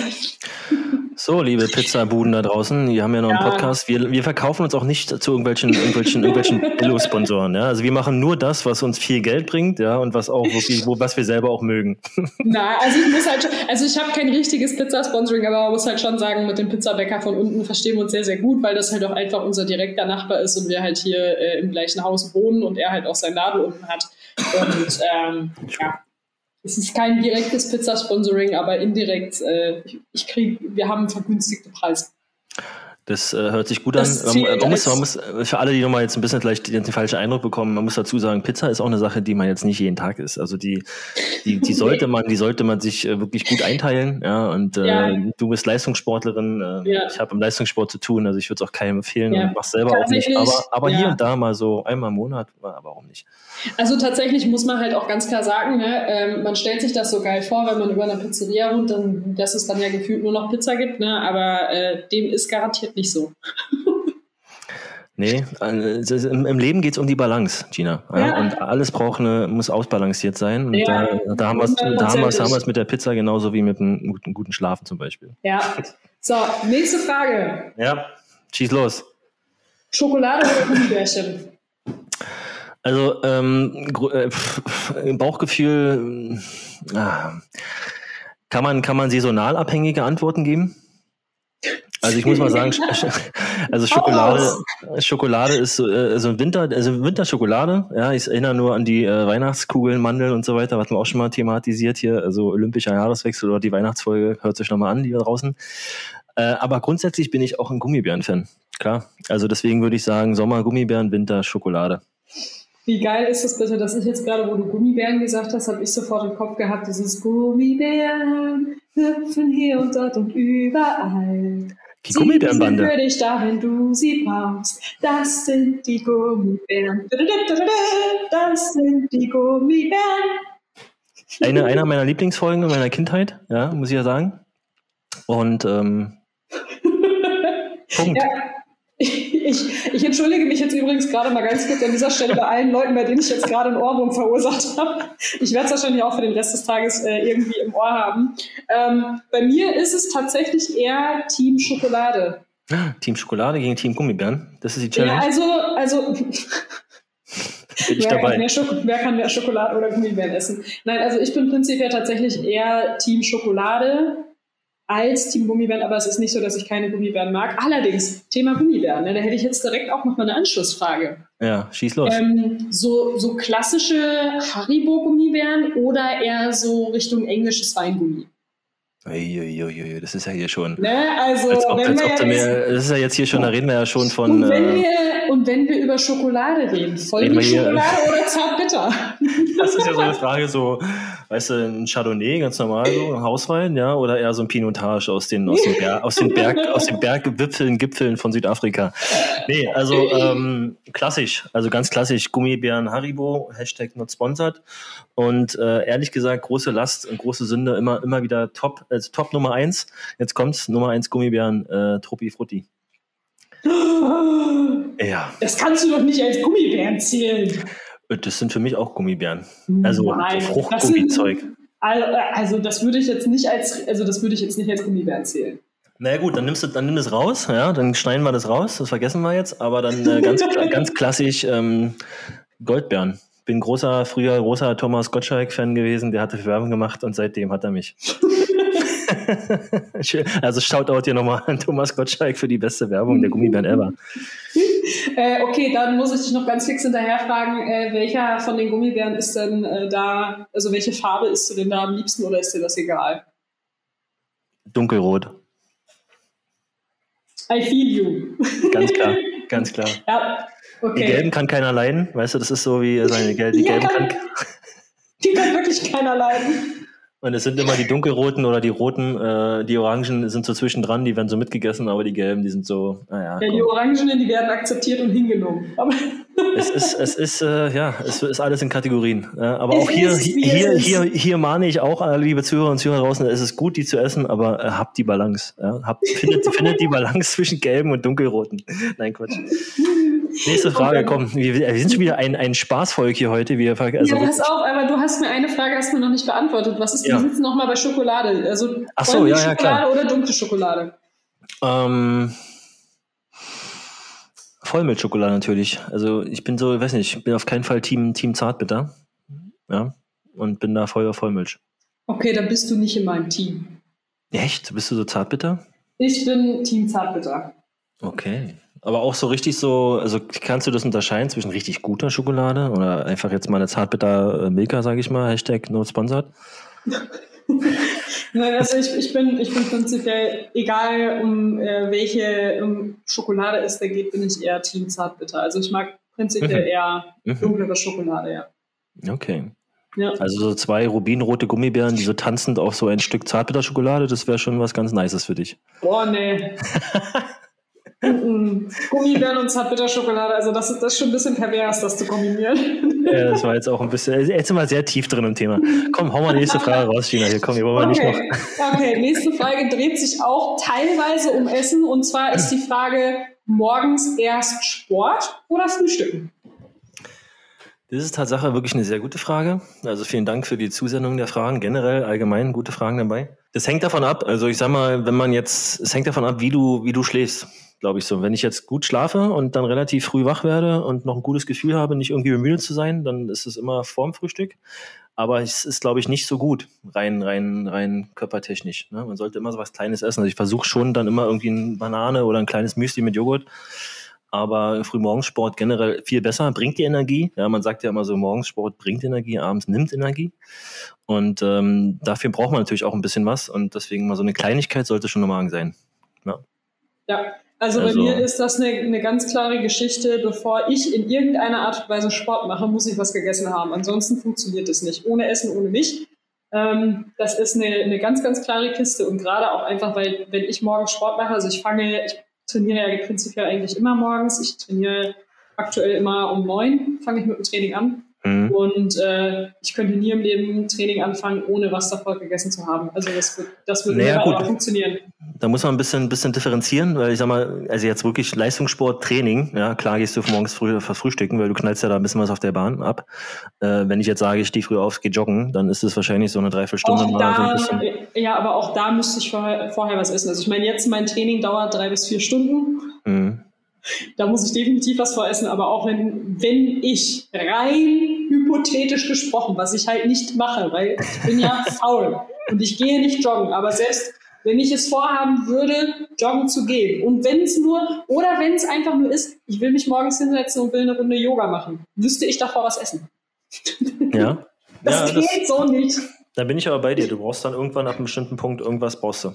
So, liebe Pizzabuden da draußen, wir haben ja noch ja. einen Podcast. Wir, wir verkaufen uns auch nicht zu irgendwelchen, irgendwelchen, irgendwelchen Billo-Sponsoren. Ja? Also wir machen nur das, was uns viel Geld bringt, ja, und was auch wirklich, wo, was wir selber auch mögen. Na, also ich muss halt, schon, also ich habe kein richtiges Pizza-Sponsoring, aber man muss halt schon sagen, mit dem Pizzabäcker von unten verstehen wir uns sehr, sehr gut, weil das halt auch einfach unser direkter Nachbar ist und wir halt hier äh, im gleichen Haus wohnen und er halt auch sein Laden unten hat. Und ähm, ja, es ist kein direktes Pizza-Sponsoring, aber indirekt, äh, ich krieg, wir haben vergünstigte Preise. Das äh, hört sich gut das an. Man, man, muss, man muss, für alle, die nochmal jetzt ein bisschen vielleicht den, den falschen Eindruck bekommen, man muss dazu sagen, Pizza ist auch eine Sache, die man jetzt nicht jeden Tag isst. Also die, die, die sollte man, die sollte man sich äh, wirklich gut einteilen. Ja, und äh, ja. du bist Leistungssportlerin. Äh, ja. Ich habe im Leistungssport zu tun, also ich würde es auch keinem empfehlen ja. und mach selber auch nicht. Aber, aber hier und da mal so einmal im Monat, aber warum nicht? Also tatsächlich muss man halt auch ganz klar sagen, ne, ähm, man stellt sich das so geil vor, wenn man über eine Pizzeria wohnt, dann, dass es dann ja gefühlt nur noch Pizza gibt, ne, aber äh, dem ist garantiert nicht so. Nee, also im, Leben geht es um die Balance, Gina. Ja. Und alles braucht eine, muss ausbalanciert sein. Und ja, da, da, haben wir es da haben haben mit der Pizza genauso wie mit einem guten, guten Schlafen zum Beispiel. Ja. So, nächste Frage. Ja, schieß los. Schokolade oder Gummibärchen? Also ähm, äh, Bauchgefühl, äh, kann man, kann man saisonal abhängige Antworten geben? Also ich muss mal sagen, also Schokolade, Schokolade ist so, äh, so ein Winter, also Winterschokolade. Ja, ich erinnere nur an die äh, Weihnachtskugeln, Mandeln und so weiter, was wir auch schon mal thematisiert hier. Also olympischer Jahreswechsel oder die Weihnachtsfolge, hört sich nochmal an, die da draußen. Äh, aber grundsätzlich bin ich auch ein Gummibären-Fan. Klar. Also deswegen würde ich sagen, Sommer Gummibären, Winter Schokolade. Wie geil ist es bitte, dass ich jetzt gerade, wo du Gummibären gesagt hast, habe ich sofort im Kopf gehabt, dieses Gummibären hüpfen hier und dort und überall. Die Gummibärenbande. für dich da, wenn du sie brauchst. Das sind die Gummibären. Das sind die Gummibären. Eine, einer meiner Lieblingsfolgen in meiner Kindheit, ja, muss ich ja sagen. Und ähm, Punkt. Ja, ich, ich, entschuldige mich jetzt übrigens gerade mal ganz kurz an dieser Stelle bei allen Leuten, bei denen ich jetzt gerade einen Ohrwurm verursacht habe. Ich werde es wahrscheinlich auch für den Rest des Tages äh, irgendwie im Ohr haben. Ähm, bei mir ist es tatsächlich eher Team Schokolade. Team Schokolade gegen Team Gummibären? Das ist die Challenge? Ja, also, also Bin ich wer, dabei. Kann Schoko wer kann mehr Schokolade oder Gummibären essen? Nein, also ich bin prinzipiell tatsächlich eher Team Schokolade als Team Gummibären, aber es ist nicht so, dass ich keine Gummibären mag. Allerdings, Thema Gummibären, ne, da hätte ich jetzt direkt auch noch mal eine Anschlussfrage. Ja, schieß los. Ähm, so, so klassische Haribo-Gummibären oder eher so Richtung englisches Weingummi? Uiuiui, das ist ja hier schon. Ne, also, als ob, als ob mehr, das ist ja jetzt hier schon, da reden wir ja schon von. Und wenn, äh, wir, und wenn wir über Schokolade reden, Vollmilchschokolade oder Zartbitter? Das ist ja so eine Frage, so, weißt du, ein Chardonnay, ganz normal so, ein Hauswein, ja, oder eher so ein Pinotage aus den, aus den, Ber aus den Berg, aus den Bergwipfeln, Gipfeln von Südafrika. Nee, also ähm, klassisch, also ganz klassisch, Gummibären Haribo, Hashtag not sponsored. Und äh, ehrlich gesagt, große Last und große Sünde, immer, immer wieder top, also Top Nummer eins. Jetzt kommt's, Nummer eins Gummibären, äh, Truppi Frutti. Ja. Das kannst du doch nicht als Gummibären zählen. Das sind für mich auch Gummibären. Also Fruchtgummizeug. Also das würde ich jetzt nicht als, also das würde ich jetzt nicht als Gummibären zählen. naja gut, dann nimmst du, dann nimm das raus, ja, dann schneiden wir das raus, das vergessen wir jetzt, aber dann äh, ganz, ganz klassisch ähm, Goldbeeren. Bin großer, früher großer Thomas Gottschalk-Fan gewesen, der hatte Werbung gemacht und seitdem hat er mich. also Shoutout hier nochmal an Thomas Gottschalk für die beste Werbung der Gummibären ever. Äh, okay, dann muss ich dich noch ganz fix hinterher fragen, äh, welcher von den Gummibären ist denn äh, da, also welche Farbe ist du denn da am liebsten oder ist dir das egal? Dunkelrot. I feel you. Ganz klar, ganz klar. Ja, okay. Die gelben kann keiner leiden, weißt du, das ist so wie seine Gel die gelben kann. Die kann wirklich keiner leiden. Und es sind immer die dunkelroten oder die roten, äh, die orangen sind so zwischendran, die werden so mitgegessen, aber die gelben, die sind so, naja. Ja, die. Orangenen, die werden akzeptiert und hingenommen. Aber Es ist, es ist, äh, ja, es ist alles in Kategorien. Äh, aber Es auch hier, ist, hier, ist. hier, hier mahne ich auch alle liebe Zuhörer und Zuhörer draußen, es ist gut, die zu essen, aber äh, habt die Balance. Ja? Habt, findet, findet die Balance zwischen gelben und dunkelroten. Nein, Quatsch. Nächste Frage, komm. Wir, wir sind schon wieder ein, ein Spaßvolk hier heute. Wir, also, ja, pass auf, aber du hast mir eine Frage hast mir noch nicht beantwortet. Was ist, Ja. sitzt nochmal bei Schokolade? Also Ach so, ja, ja, klar. Schokolade oder dunkle Schokolade? Ähm, Vollmilchschokolade natürlich. Also ich bin so, ich weiß nicht, ich bin auf keinen Fall Team, Team Zartbitter. Ja. Und bin da voll auf Vollmilch. Okay, dann bist du nicht in meinem Team. Echt? Bist du so Zartbitter? Ich bin Team Zartbitter. Okay. Aber auch so richtig so, also kannst du das unterscheiden zwischen richtig guter Schokolade oder einfach jetzt mal eine Zartbitter äh, Milka, sage ich mal, Hashtag not sponsored? Nein, also ich, ich, bin, ich bin prinzipiell, egal um äh, welche um Schokolade es da geht, bin ich eher Team Zartbitter. Also ich mag prinzipiell Mhm. eher Mhm. dunklere Schokolade, ja. Okay. ja. Also so zwei rubinrote Gummibären, die so tanzend auf so ein Stück Zartbitterschokolade, das wäre schon was ganz Nices für dich. Boah, nee. Gummibären und Zartbitterschokolade, also das ist, das ist schon ein bisschen pervers, das zu kombinieren. Ja, das war jetzt auch ein bisschen, jetzt sind wir sehr tief drin im Thema. Komm, hau mal die nächste Frage raus, Gina. Hier, komm, hier wollen wir nicht noch. Okay. okay, nächste Frage dreht sich auch teilweise um Essen und zwar ist die Frage, morgens erst Sport oder Frühstücken? Das ist Tatsache wirklich eine sehr gute Frage. Also vielen Dank für die Zusendung der Fragen. Generell allgemein gute Fragen dabei. Das hängt davon ab. Also ich sag mal, wenn man jetzt, es hängt davon ab, wie du, wie du schläfst, glaube ich so. Wenn ich jetzt gut schlafe und dann relativ früh wach werde und noch ein gutes Gefühl habe, nicht irgendwie bemüht zu sein, dann ist es immer vorm Frühstück. Aber es ist, glaube ich, nicht so gut, rein, rein, rein körpertechnisch. Ne? Man sollte immer so was Kleines essen. Also ich versuche schon dann immer irgendwie eine Banane oder ein kleines Müsli mit Joghurt. Aber Frühmorgensport generell viel besser, bringt die Energie. Ja, man sagt ja immer so, Morgensport bringt Energie, abends nimmt Energie. Und ähm, dafür braucht man natürlich auch ein bisschen was. Und deswegen mal so eine Kleinigkeit sollte schon Magen sein. Ja, also, Also- bei mir ist das eine, eine ganz klare Geschichte. Bevor ich in irgendeiner Art und Weise Sport mache, muss ich was gegessen haben. Ansonsten funktioniert es nicht. Ohne Essen, ohne mich. Ähm, das ist eine, eine ganz, ganz klare Kiste und gerade auch einfach, weil wenn ich morgens Sport mache, also ich fange, ich trainiere ja prinzipiell eigentlich immer morgens. Ich trainiere aktuell immer um neun, fange ich mit dem Training an. Mhm. Und äh, ich könnte nie im Leben Training anfangen, ohne was davor gegessen zu haben. Also das wird, das wird Naja, gut. funktionieren. Da muss man ein bisschen, bisschen differenzieren, weil ich sag mal, also jetzt wirklich Leistungssport, Training, ja, klar gehst du morgens früh verfrühstücken, weil du knallst ja da ein bisschen was auf der Bahn ab. Äh, wenn ich jetzt sage, ich stehe früh auf, gehe joggen, dann ist es wahrscheinlich so eine Dreiviertelstunde Auch mal so ein bisschen. ja, aber auch da müsste ich vorher, vorher was essen. Also ich meine, jetzt mein Training dauert drei bis vier Stunden. Mhm. Da muss ich definitiv was voressen. Aber auch wenn, wenn ich rein hypothetisch gesprochen, was ich halt nicht mache, weil ich bin ja faul und ich gehe nicht joggen. Aber selbst wenn ich es vorhaben würde, joggen zu gehen und wenn es nur, oder wenn es einfach nur ist, ich will mich morgens hinsetzen und will eine Runde Yoga machen, müsste ich davor was essen. Ja. Das ja, das, geht so nicht. Da bin ich aber bei dir. Du brauchst dann irgendwann ab einem bestimmten Punkt irgendwas brauchst du.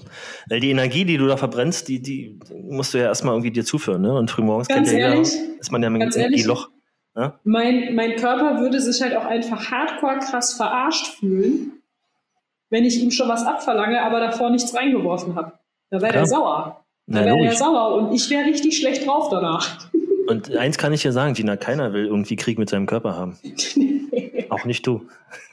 Weil die Energie, die du da verbrennst, die, die musst du ja erstmal irgendwie dir zuführen, ne? Und frühmorgens Ganz kennt ja ehrlich, jeder, ist man ja mit ganz einem Energieloch. Ja? Mein, mein Körper würde sich halt auch einfach hardcore krass verarscht fühlen, wenn ich ihm schon was abverlange, aber davor nichts reingeworfen habe. Da wäre er sauer. Da wäre er sauer und ich wäre richtig schlecht drauf danach. Und eins kann ich dir sagen, Gina, keiner will irgendwie Krieg mit seinem Körper haben. Auch nicht du.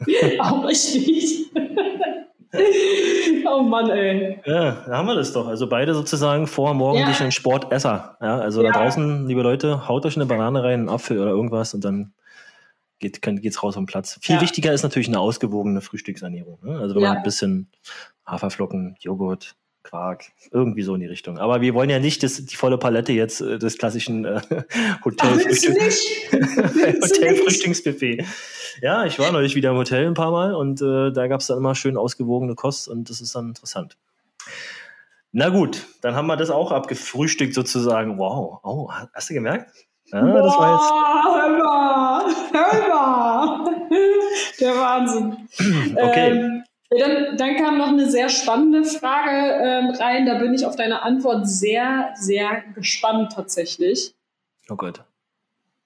Auch richtig. oh Mann, ey. Ja, da haben wir das doch. Also beide sozusagen vor morgendlichen Ja. Sportesser. Ja, also Ja. da draußen, liebe Leute, haut euch eine Banane rein, einen Apfel oder irgendwas und dann geht, kann, geht's raus am Platz. Viel Ja. wichtiger ist natürlich eine ausgewogene Frühstücksernährung. Ne? Also wenn man ein bisschen Haferflocken, Joghurt, Quark, irgendwie so in die Richtung. Aber wir wollen ja nicht das, die volle Palette jetzt äh, des klassischen äh, Hotelfrühstücksbuffet. ja, ich war neulich wieder im Hotel ein paar Mal und äh, da gab es dann immer schön ausgewogene Kost und das ist dann interessant. Na gut, dann haben wir das auch abgefrühstückt sozusagen. Wow, oh, hast du gemerkt? Ja, Boah, das war jetzt. Hör mal, hör mal. Der Wahnsinn. Okay. Ähm, dann, dann, kam noch eine sehr spannende Frage ähm, rein. Da bin ich auf deine Antwort sehr, sehr gespannt tatsächlich. Oh Gott.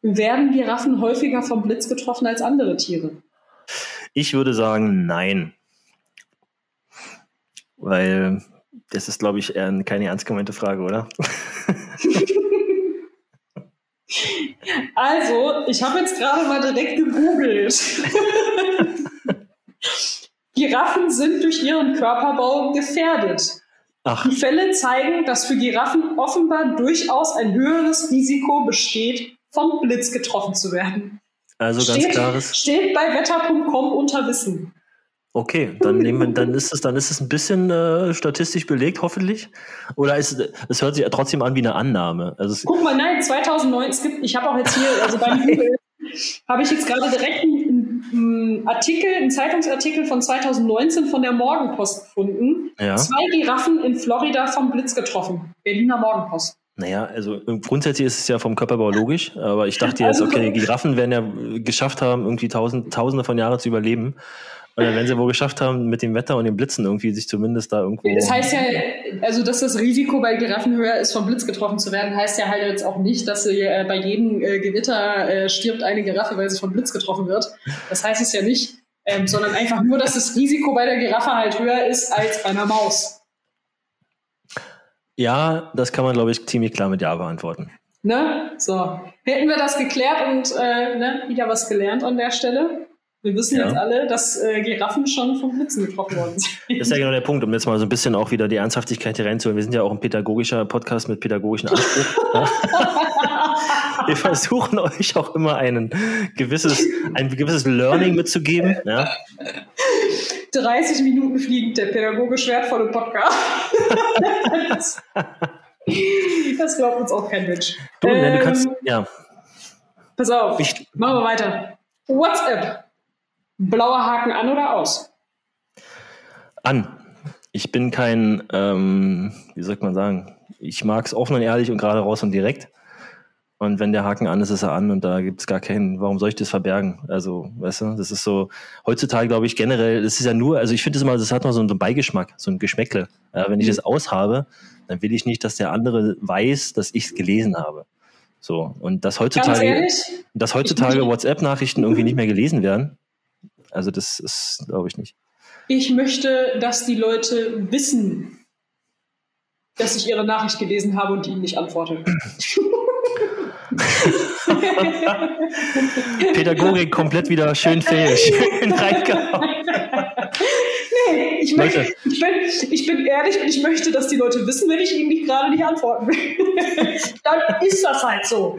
Werden Giraffen häufiger vom Blitz getroffen als andere Tiere? Ich würde sagen, nein. Weil das ist, glaube ich, eher keine ernst gemeinte Frage, oder? Also, ich habe jetzt gerade mal direkt gegoogelt. Giraffen sind durch ihren Körperbau gefährdet. Ach. Die Fälle zeigen, dass für Giraffen offenbar durchaus ein höheres Risiko besteht, vom Blitz getroffen zu werden. Also ganz steht, klares. Steht bei wetter.com unter Wissen. Okay, dann, nehmen, dann, ist es, dann ist es ein bisschen äh, statistisch belegt, hoffentlich. Oder ist, es hört sich trotzdem an wie eine Annahme. Also Guck mal, nein, 2009, es gibt, ich habe auch jetzt hier, also beim Google, habe ich jetzt gerade direkt einen, einen, Artikel, einen Zeitungsartikel von 2019 von der Morgenpost gefunden. Ja. Zwei Giraffen in Florida vom Blitz getroffen. Berliner Morgenpost. Naja, also grundsätzlich ist es ja vom Körperbau logisch, aber ich dachte jetzt, also okay, die Giraffen werden ja geschafft haben, irgendwie tausend, tausende von Jahren zu überleben. Oder wenn sie wohl geschafft haben, mit dem Wetter und den Blitzen irgendwie sich zumindest da irgendwo. Das heißt ja, also dass das Risiko bei Giraffen höher ist, vom Blitz getroffen zu werden, heißt ja halt jetzt auch nicht, dass sie, äh, bei jedem äh, Gewitter äh, stirbt eine Giraffe, weil sie vom Blitz getroffen wird. Das heißt es ja nicht, ähm, sondern einfach nur, dass das Risiko bei der Giraffe halt höher ist als bei einer Maus. Ja, das kann man, glaube ich, ziemlich klar mit Ja beantworten. Ne? So. Hätten wir das geklärt und äh, ne, wieder was gelernt an der Stelle? Wir wissen ja. jetzt alle, dass äh, Giraffen schon vom Blitzen getroffen worden sind. Das ist ja genau der Punkt, um jetzt mal so ein bisschen auch wieder die Ernsthaftigkeit hier reinzuholen. Wir sind ja auch ein pädagogischer Podcast mit pädagogischen Anspruch. Wir versuchen euch auch immer ein gewisses, ein gewisses Learning mitzugeben. Ja. 30 Minuten fliegend, der pädagogisch wertvolle Podcast. das glaubt uns auch kein Mensch. Du, ähm, ne, du kannst, ähm, ja. Pass auf, ich, machen wir weiter. WhatsApp. Blauer Haken an oder aus? An. Ich bin kein, ähm, wie soll man sagen, ich mag es offen und ehrlich und gerade raus und direkt. Und wenn der Haken an ist, ist er an und da gibt es gar keinen, warum soll ich das verbergen? Also, weißt du, das ist so, heutzutage glaube ich generell, das ist ja nur, also ich finde es immer, das hat noch so einen Beigeschmack, so ein Geschmäckle. Ja, wenn ich mhm. das aushabe, dann will ich nicht, dass der andere weiß, dass ich es gelesen habe. So, und dass heutzutage, dass heutzutage WhatsApp-Nachrichten irgendwie nicht mehr gelesen werden, also das ist, glaube ich, nicht. Ich möchte, dass die Leute wissen, dass ich ihre Nachricht gelesen habe und ihnen nicht antworte. Pädagogik komplett wieder schön fähig. Schön reingehauen. Nee, ich, möchte, ich, bin, ich bin ehrlich und ich möchte, dass die Leute wissen, wenn ich ihnen nicht gerade nicht antworten will. Dann ist das halt so.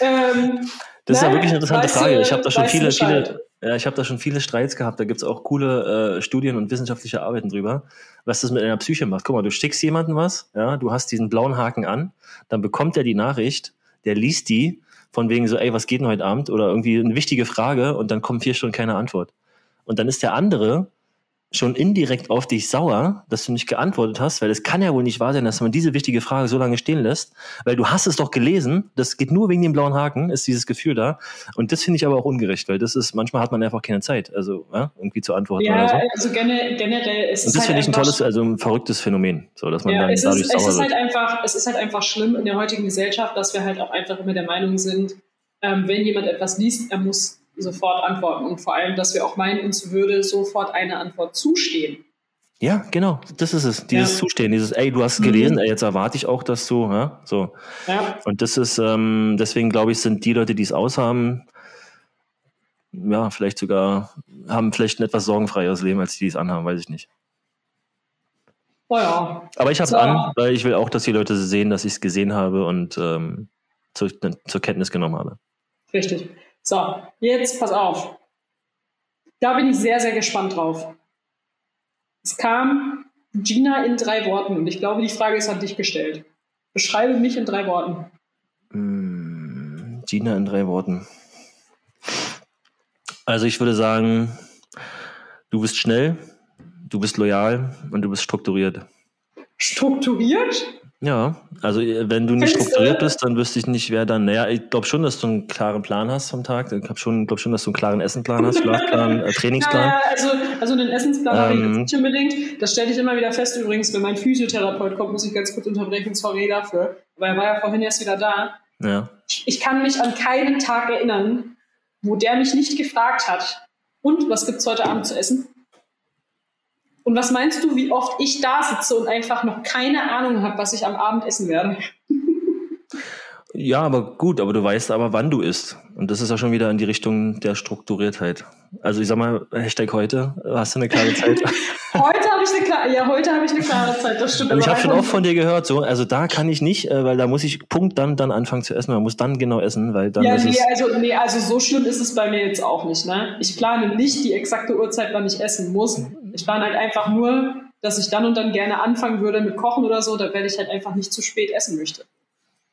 Ähm, das ist ja wirklich eine interessante Frage. Ich habe da schon viele, viele, ja, ich habe da schon viele Streits gehabt. Da gibt es auch coole äh, Studien und wissenschaftliche Arbeiten drüber, was das mit einer Psyche macht. Guck mal, du schickst jemandem was, ja, du hast diesen blauen Haken an, dann bekommt er die Nachricht, der liest die, von wegen so, ey, was geht denn heute Abend? Oder irgendwie eine wichtige Frage und dann kommen vier Stunden keine Antwort. Und dann ist der andere schon indirekt auf dich sauer, dass du nicht geantwortet hast, weil es kann ja wohl nicht wahr sein, dass man diese wichtige Frage so lange stehen lässt, weil du hast es doch gelesen, das geht nur wegen dem blauen Haken, ist dieses Gefühl da. Und das finde ich aber auch ungerecht, weil das ist, manchmal hat man einfach keine Zeit, also ja, irgendwie zu antworten. Ja, oder so. also generell ist es. Und das halt finde ich ein tolles, also ein verrücktes Phänomen, so dass man ja, dann es dadurch ist, sauer es ist halt einfach, Es ist halt einfach schlimm in der heutigen Gesellschaft, dass wir halt auch einfach immer der Meinung sind, ähm, wenn jemand etwas liest, er muss sofort antworten und vor allem, dass wir auch meinen, uns würde sofort eine Antwort zustehen. Ja, genau, das ist es. Dieses ja. Zustehen, dieses, ey, du hast gelesen, mhm. ey, jetzt erwarte ich auch, dass du, ja, so. Ja. Und das ist, ähm, deswegen glaube ich, sind die Leute, die es aushaben, ja, vielleicht sogar, haben vielleicht ein etwas sorgenfreieres Leben, als die, die es anhaben, weiß ich nicht. Oh ja. Aber ich habe so. an, weil ich will auch, dass die Leute sehen, dass ich es gesehen habe und ähm, zur, zur Kenntnis genommen habe. Richtig. So, jetzt pass auf. Da bin ich sehr, sehr gespannt drauf. Es kam Gina in drei Worten. Und ich glaube, die Frage ist an dich gestellt. Beschreibe mich in drei Worten. Mm, Gina in drei Worten. Also ich würde sagen, du bist schnell, du bist loyal und du bist strukturiert. Strukturiert? Ja, also äh, wenn du nicht Findest strukturiert bist, dann wüsste ich nicht, wer dann. Naja, ich glaube schon, dass du einen klaren Plan hast vom Tag. Ich glaube schon, glaub schon, dass du einen klaren Essenplan hast, Schlafplan, äh, Trainingsplan. Ja, also, also einen Essensplan ähm, habe ich jetzt nicht unbedingt. Das stelle ich immer wieder fest übrigens, wenn mein Physiotherapeut kommt, muss ich ganz kurz unterbrechen, sorry dafür. Aber er war ja vorhin erst wieder da. Ja. Ich kann mich an keinen Tag erinnern, wo der mich nicht gefragt hat, und was gibt's heute Abend zu essen? Und was meinst du, wie oft ich da sitze und einfach noch keine Ahnung habe, was ich am Abend essen werde? Ja, aber gut, aber du weißt aber, wann du isst. Und das ist ja schon wieder in die Richtung der Strukturiertheit. Also ich sag mal, Hashtag heute, hast du eine klare Zeit? heute habe ich eine klare, ja, heute habe ich eine klare Zeit, das stimmt. Also ich habe schon oft von dir gehört, so, also da kann ich nicht, äh, weil da muss ich Punkt dann, dann anfangen zu essen. Man muss dann genau essen, weil dann ja, ist nee, es also, nee, also so schlimm ist es bei mir jetzt auch nicht. Ne? Ich plane nicht die exakte Uhrzeit, wann ich essen muss. Ich plane halt einfach nur, dass ich dann und dann gerne anfangen würde mit Kochen oder so, da werde ich halt einfach nicht zu spät essen möchte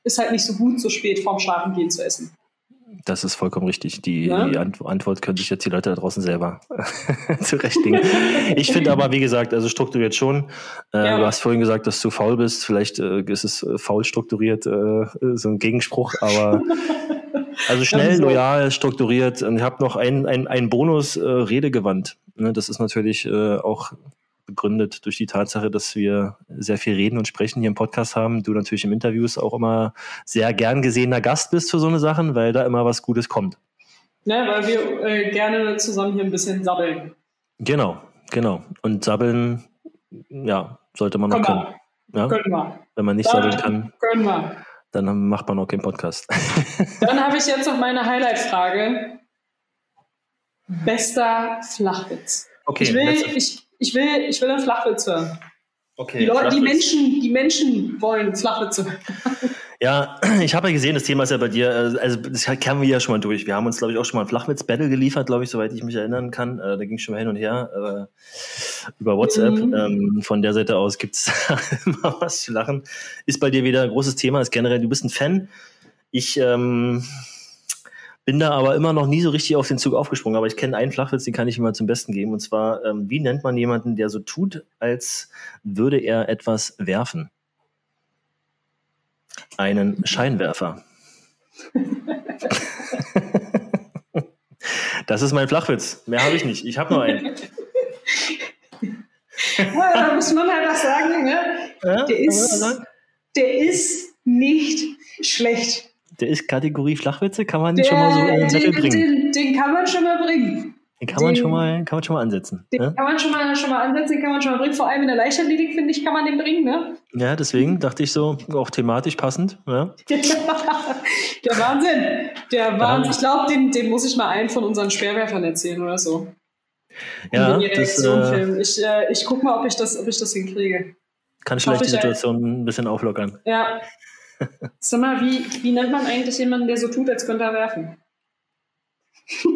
ist halt nicht so gut, so spät vorm Schlafengehen zu essen. Das ist vollkommen richtig. Die, ja? die Antwort können sich jetzt die Leute da draußen selber zurechtlegen. ich finde aber, wie gesagt, also strukturiert schon. Äh, ja. Du hast vorhin gesagt, dass du faul bist. Vielleicht äh, ist es äh, faul strukturiert, äh, so ein Gegenspruch, aber also schnell, loyal, strukturiert. Und ich habe noch einen ein Bonus äh, Redegewandt. Ne, das ist natürlich äh, auch begründet durch die Tatsache, dass wir sehr viel reden und sprechen hier im Podcast haben. Du natürlich im Interviews auch immer sehr gern gesehener Gast bist für so eine Sachen, weil da immer was Gutes kommt. Ne, weil wir äh, gerne zusammen hier ein bisschen sabbeln. Genau, genau. Und sabbeln, ja, sollte man noch können. können. Ja? Können wir. Wenn man nicht sabbeln kann, können wir. Dann macht man auch keinen Podcast. dann habe ich jetzt noch meine Highlight-Frage. Bester Flachwitz. Okay, ich will, ich, ich will, ich will einen Flachwitz hören. Okay, die, Leute, die, Menschen, die Menschen wollen Flachwitze. Ja, ich habe ja gesehen, das Thema ist ja bei dir, äh, also das kamen wir ja schon mal durch. Wir haben uns, glaube ich, auch schon mal ein Flachwitz-Battle geliefert, glaube ich, soweit ich mich erinnern kann. Äh, da ging es schon mal hin und her äh, über WhatsApp. Mhm. Ähm, von der Seite aus gibt es immer was zu lachen. Ist bei dir wieder ein großes Thema, ist generell, du bist ein Fan. Ich ähm, bin da aber immer noch nie so richtig auf den Zug aufgesprungen. Aber ich kenne einen Flachwitz, den kann ich immer zum Besten geben. Und zwar, ähm, wie nennt man jemanden, der so tut, als würde er etwas werfen? Einen Scheinwerfer. das ist mein Flachwitz. Mehr habe ich nicht. Ich habe nur einen. Ja, da muss man halt auch sagen, ne? Ja, der, ist, der ist nicht schlecht der ist Kategorie Flachwitze, kann man der, schon mal so in den Zettel bringen. Den, den, kann man schon mal bringen. Den kann, den, man schon mal, kann man schon mal ansetzen. Den ne? kann man schon mal, schon mal ansetzen, den kann man schon mal bringen. Vor allem in der Leichtathletik, finde ich, kann man den bringen. Ne? Ja, deswegen dachte ich so, auch thematisch passend. Ja. der Wahnsinn. Der Wahnsinn. Ich glaube, den, den muss ich mal einen von unseren Schwerwerfern erzählen oder so. Ja, das, äh, Ich, äh, ich gucke mal, ob ich, das, ob ich das hinkriege. Kann vielleicht die Situation ein bisschen auflockern. Ja, Sag mal, wie, wie nennt man eigentlich jemanden, der so tut, als könnte er werfen?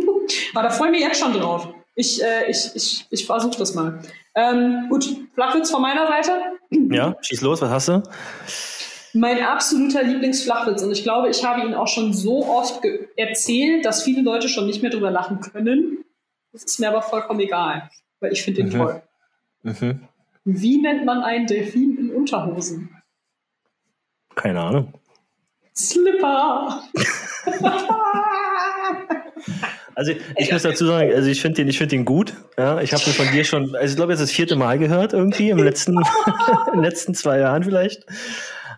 Aber da freue ich mich jetzt schon drauf. Ich, äh, ich, ich, ich versuche das mal. Ähm, gut, Flachwitz von meiner Seite. Ja, schieß los, was hast du? Mein absoluter Lieblingsflachwitz, und ich glaube, ich habe ihn auch schon so oft erzählt, dass viele Leute schon nicht mehr drüber lachen können. Das ist mir aber vollkommen egal, weil ich finde ihn mhm. toll. Mhm. Wie nennt man einen Delfin in Unterhosen? Keine Ahnung. Slipper. Also ich muss dazu sagen, also ich finde den, ich den gut. Ja, ich habe den von dir schon, also ich glaube jetzt das vierte Mal gehört irgendwie im letzten, in den letzten zwei Jahren vielleicht.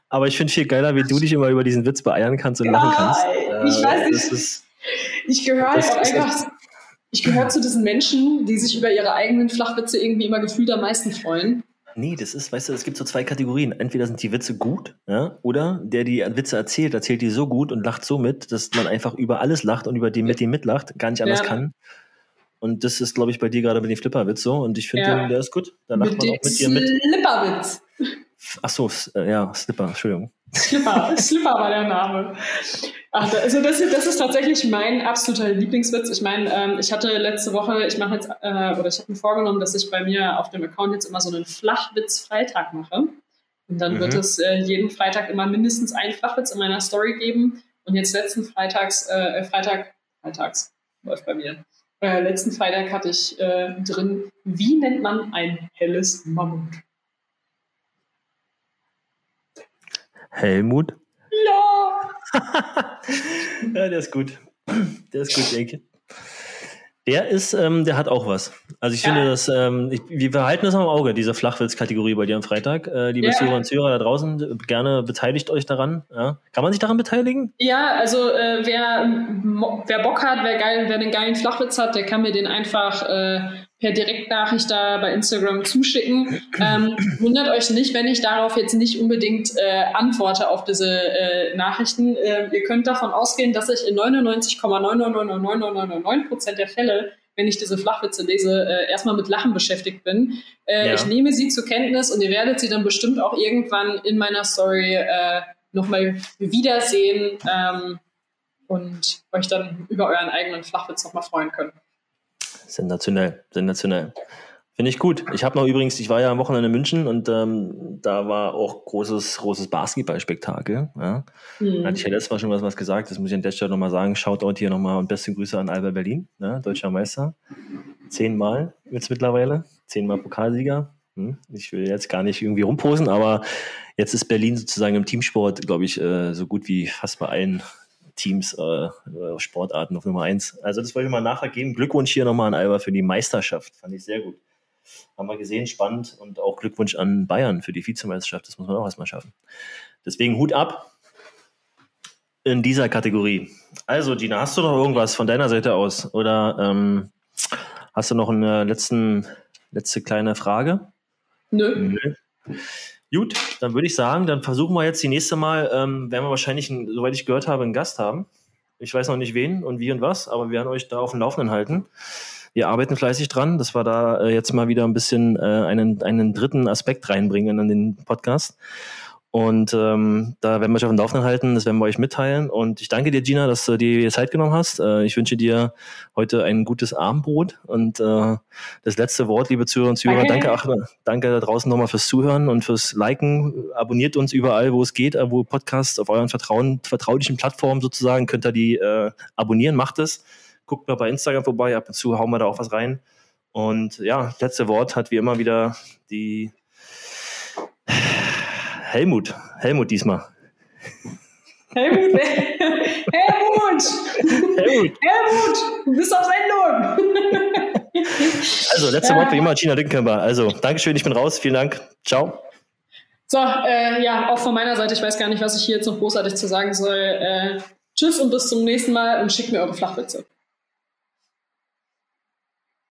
Aber ich finde viel geiler, wie du dich immer über diesen Witz beeiern kannst und ja, lachen kannst. Ich weiß nicht. Ist, ich gehöre halt einfach. Ich gehöre zu diesen Menschen, die sich über ihre eigenen Flachwitze irgendwie immer gefühlt am meisten freuen. Nee, das ist, weißt du, es gibt so zwei Kategorien. Entweder sind die Witze gut, ja, oder der die Witze erzählt, erzählt die so gut und lacht so mit, dass man einfach über alles lacht und über die mit dem mitlacht, gar nicht anders ja. kann. Und das ist, glaube ich, bei dir gerade mit dem Flipperwitz so. Und ich finde, ja. der ist gut. Da lacht mit man auch mit dir mit. Flipperwitz. Ach so, äh, ja, Slipper, Entschuldigung. Slipper, Slipper war der Name. Ach, also das, das ist tatsächlich mein absoluter Lieblingswitz. Ich meine, ähm, ich hatte letzte Woche, ich mache jetzt, äh, oder ich habe mir vorgenommen, dass ich bei mir auf dem Account jetzt immer so einen Flachwitz-Freitag mache. Und dann mhm. wird es äh, jeden Freitag immer mindestens einen Flachwitz in meiner Story geben. Und jetzt letzten Freitags, äh, Freitag, Freitags läuft bei mir. Äh, letzten Freitag hatte ich äh, drin, wie nennt man ein helles Mammut? Helmut? Ja! ja, der ist gut. Der ist gut, denke ich. Der ist, ähm, der hat auch was. Also ich ja. finde, dass ähm, ich, wir behalten das am Auge, diese Flachwitz-Kategorie bei dir am Freitag. Äh, liebe ja. Zuhörer und Zuhörer da draußen, gerne beteiligt euch daran. Ja. Kann man sich daran beteiligen? Ja, also äh, wer, wer Bock hat, wer geil, wer einen geilen Flachwitz hat, der kann mir den einfach äh, per Direktnachricht da bei Instagram zuschicken. Ähm, wundert euch nicht, wenn ich darauf jetzt nicht unbedingt äh, antworte auf diese äh, Nachrichten. Äh, ihr könnt davon ausgehen, dass ich in 99,9999999 Prozent der Fälle, wenn ich diese Flachwitze lese, äh, erstmal mit Lachen beschäftigt bin. Äh, ja. Ich nehme sie zur Kenntnis und ihr werdet sie dann bestimmt auch irgendwann in meiner Story äh, nochmal wiedersehen ähm, und euch dann über euren eigenen Flachwitz nochmal freuen können. Sensationell, sensationell. Finde ich gut. Ich habe noch übrigens, ich war ja am Wochenende in München und ähm, da war auch großes, großes Basketballspektakel. Ja. Mhm. Hatte ich ja letztes Mal schon was, was gesagt, das muss ich an der Stelle nochmal sagen. Shoutout hier nochmal und beste Grüße an Albert Berlin, ne, deutscher Meister. Zehnmal jetzt mittlerweile, zehnmal Pokalsieger. Hm. Ich will jetzt gar nicht irgendwie rumposen, aber jetzt ist Berlin sozusagen im Teamsport, glaube ich, äh, so gut wie fast bei allen Teams, äh, Sportarten auf Nummer eins. Also das wollte ich mal nachher geben. Glückwunsch hier nochmal an Alba für die Meisterschaft. Fand ich sehr gut. Haben wir gesehen, spannend. Und auch Glückwunsch an Bayern für die Vizemeisterschaft. Das muss man auch erstmal schaffen. Deswegen Hut ab in dieser Kategorie. Also, Gina, hast du noch irgendwas von deiner Seite aus? Oder ähm, hast du noch eine letzten, letzte kleine Frage? Nö. Nö. Gut, dann würde ich sagen, dann versuchen wir jetzt die nächste Mal, ähm, werden wir wahrscheinlich, einen, soweit ich gehört habe, einen Gast haben. Ich weiß noch nicht wen und wie und was, aber wir werden euch da auf dem Laufenden halten. Wir arbeiten fleißig dran, dass wir da äh, jetzt mal wieder ein bisschen äh, einen, einen dritten Aspekt reinbringen in den Podcast. Und ähm, da werden wir euch auf dem Laufenden halten, das werden wir euch mitteilen. Und ich danke dir, Gina, dass du dir Zeit genommen hast. Äh, ich wünsche dir heute ein gutes Abendbrot. Und äh, das letzte Wort, liebe Zuhörer und Zuhörer, okay. danke, ach, danke da draußen nochmal fürs Zuhören und fürs Liken. Abonniert uns überall, wo es geht, wo Podcasts auf euren Vertrauen, vertraulichen Plattformen sozusagen, könnt ihr die äh, abonnieren, macht es. Guckt mal bei Instagram vorbei, ab und zu hauen wir da auch was rein. Und ja, letzte Wort hat wie immer wieder die Helmut. Helmut diesmal. Helmut, Helmut! Helmut! Helmut! Du bist auf Sendung! Also, letzte Wort wie immer, Gina Lückenkämper. Also, Dankeschön, ich bin raus. Vielen Dank. Ciao. So, äh, ja, auch von meiner Seite, ich weiß gar nicht, was ich hier jetzt noch großartig zu sagen soll. Äh, tschüss und bis zum nächsten Mal und schickt mir eure Flachwitze.